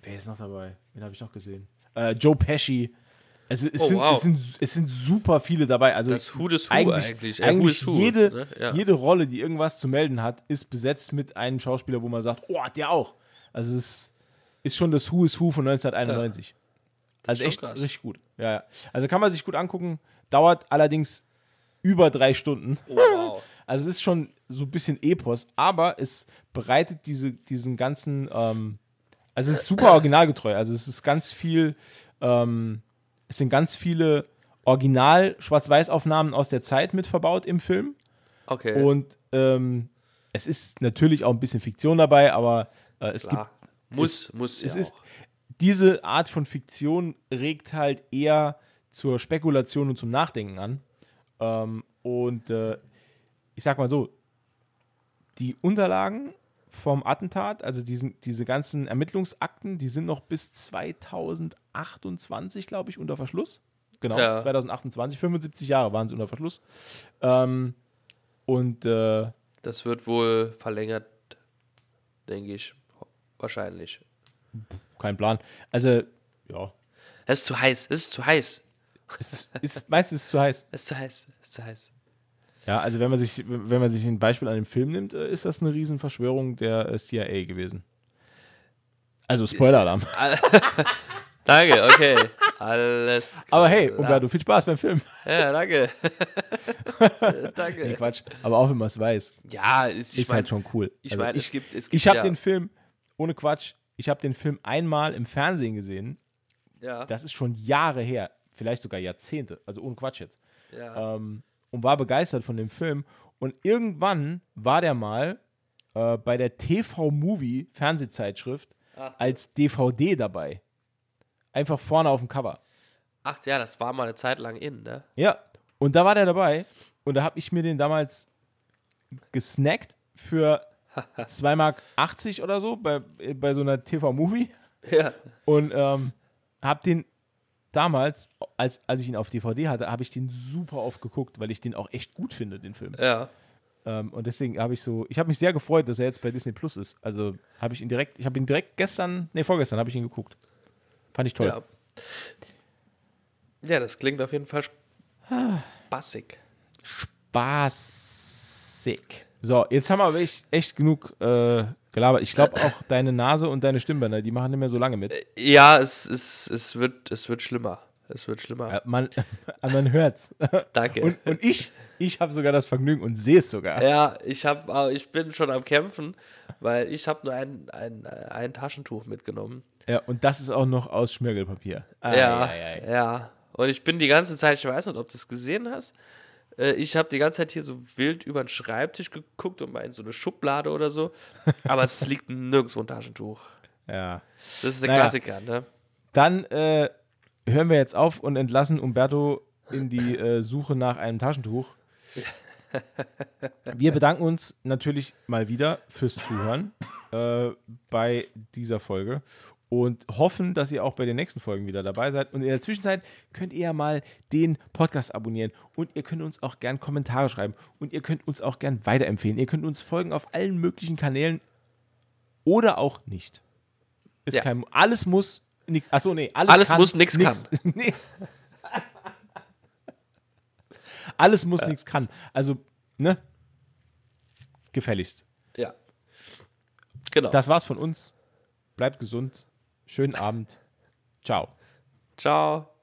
wer ist noch dabei? Wen habe ich noch gesehen? Äh, Joe Pesci. Es, es, Oh, sind, wow. es, sind, es sind super viele dabei. Also Das Who des Who eigentlich, eigentlich. Äh, eigentlich Who is Who, jede, ne? Ja. jede Rolle, die irgendwas zu melden hat, ist besetzt mit einem Schauspieler, wo man sagt, oh, der auch. Also es ist schon das Who is Who von 1991. Also schon echt krass. richtig gut. Ja, ja. Also kann man sich gut angucken. Dauert allerdings über drei Stunden. Oh, wow. Also es ist schon so ein bisschen Epos, aber es bereitet diese, diesen ganzen, ähm, also es ist super originalgetreu. Also es ist ganz viel, ähm, es sind ganz viele Original-Schwarz-Weiß-Aufnahmen aus der Zeit mit verbaut im Film. Okay. Und ähm, es ist natürlich auch ein bisschen Fiktion dabei, aber äh, es Klar. Muss, muss es ja ist auch. diese Art von Fiktion regt halt eher zur Spekulation und zum Nachdenken an. Ähm, und äh, ich sag mal so, die Unterlagen vom Attentat, also diesen, diese ganzen Ermittlungsakten, die sind noch bis 2028, glaube ich, unter Verschluss. Genau, Ja. 2028, 75 Jahre waren sie unter Verschluss. Ähm, und äh, Das wird wohl verlängert, denke ich. Wahrscheinlich. kein Plan. Also, ja, Es ist zu heiß, es ist zu heiß. es ist, meinst du, es ist zu heiß? Es ist zu heiß, es ist zu heiß. Ja, also wenn man sich, wenn man sich ein Beispiel an dem Film nimmt, äh, ist das eine Riesenverschwörung der äh, CIA gewesen. Also Spoiler-Alarm. Danke, okay. Alles klar. Aber hey, Umberto, viel Spaß beim Film. Ja, danke. Nee, danke. Quatsch. Aber auch wenn man es weiß, Ja, ist, ich ist mein, halt schon cool. ich Also meine, es gibt, es gibt ich habe ja, den Film, ohne Quatsch, ich habe den Film einmal im Fernsehen gesehen. ja, Das ist schon Jahre her, vielleicht sogar Jahrzehnte, also ohne Quatsch jetzt. ja. ähm, und war begeistert von dem Film. Und irgendwann war der mal äh, bei der TV-Movie Fernsehzeitschrift Ah. als DVD dabei. Einfach vorne auf dem Cover. Ach ja, das war mal eine Zeit lang in, ne? Ja, und da war der dabei. Und da habe ich mir den damals gesnackt für 2,80 Mark oder so bei, bei so einer TV-Movie. Ja. Und ähm, habe den damals, als, als ich ihn auf DVD hatte, habe ich den super oft geguckt, weil ich den auch echt gut finde, den Film. Ja. Ähm, und deswegen habe ich so, ich habe mich sehr gefreut, dass er jetzt bei Disney Plus ist. Also habe ich ihn direkt, ich habe ihn direkt gestern, nee, vorgestern habe ich ihn geguckt. Fand ich toll. Ja. Ja, das klingt auf jeden Fall spaßig. Spaßig. So, jetzt haben wir aber echt, echt genug äh, gelabert. Ich glaube auch deine Nase und deine Stimmbänder, die machen nicht mehr so lange mit. Ja, es, es, es, wird, es wird schlimmer. Es wird schlimmer. Äh, man, man hört's. Danke. Und, und ich, ich habe sogar das Vergnügen und sehe es sogar. ja, ich, hab, äh, ich bin schon am Kämpfen, weil ich habe nur ein, ein, ein Taschentuch mitgenommen. Ja, und das ist auch noch aus Schmirgelpapier. Ai, ja, ai, ai. ja. Und ich bin die ganze Zeit, ich weiß nicht, ob du es gesehen hast, äh, ich habe die ganze Zeit hier so wild über den Schreibtisch geguckt und mal in so eine Schublade oder so. Aber es liegt nirgendwo ein Taschentuch. ja. Das ist der Naja. Klassiker, ne? Dann äh, hören wir jetzt auf und entlassen Umberto in die äh, Suche nach einem Taschentuch. Wir bedanken uns natürlich mal wieder fürs Zuhören äh, bei dieser Folge und hoffen, dass ihr auch bei den nächsten Folgen wieder dabei seid. Und in der Zwischenzeit könnt ihr ja mal den Podcast abonnieren und ihr könnt uns auch gern Kommentare schreiben und ihr könnt uns auch gern weiterempfehlen. Ihr könnt uns folgen auf allen möglichen Kanälen oder auch nicht. Ist Ja. kein, alles muss, nix, achso, nee, alles, Alles kann, muss, nix nee. alles muss, nichts kann. Also, ne? Gefälligst. Ja. Genau. Das war's von uns. Bleibt gesund. Schönen Abend. Ciao. Ciao.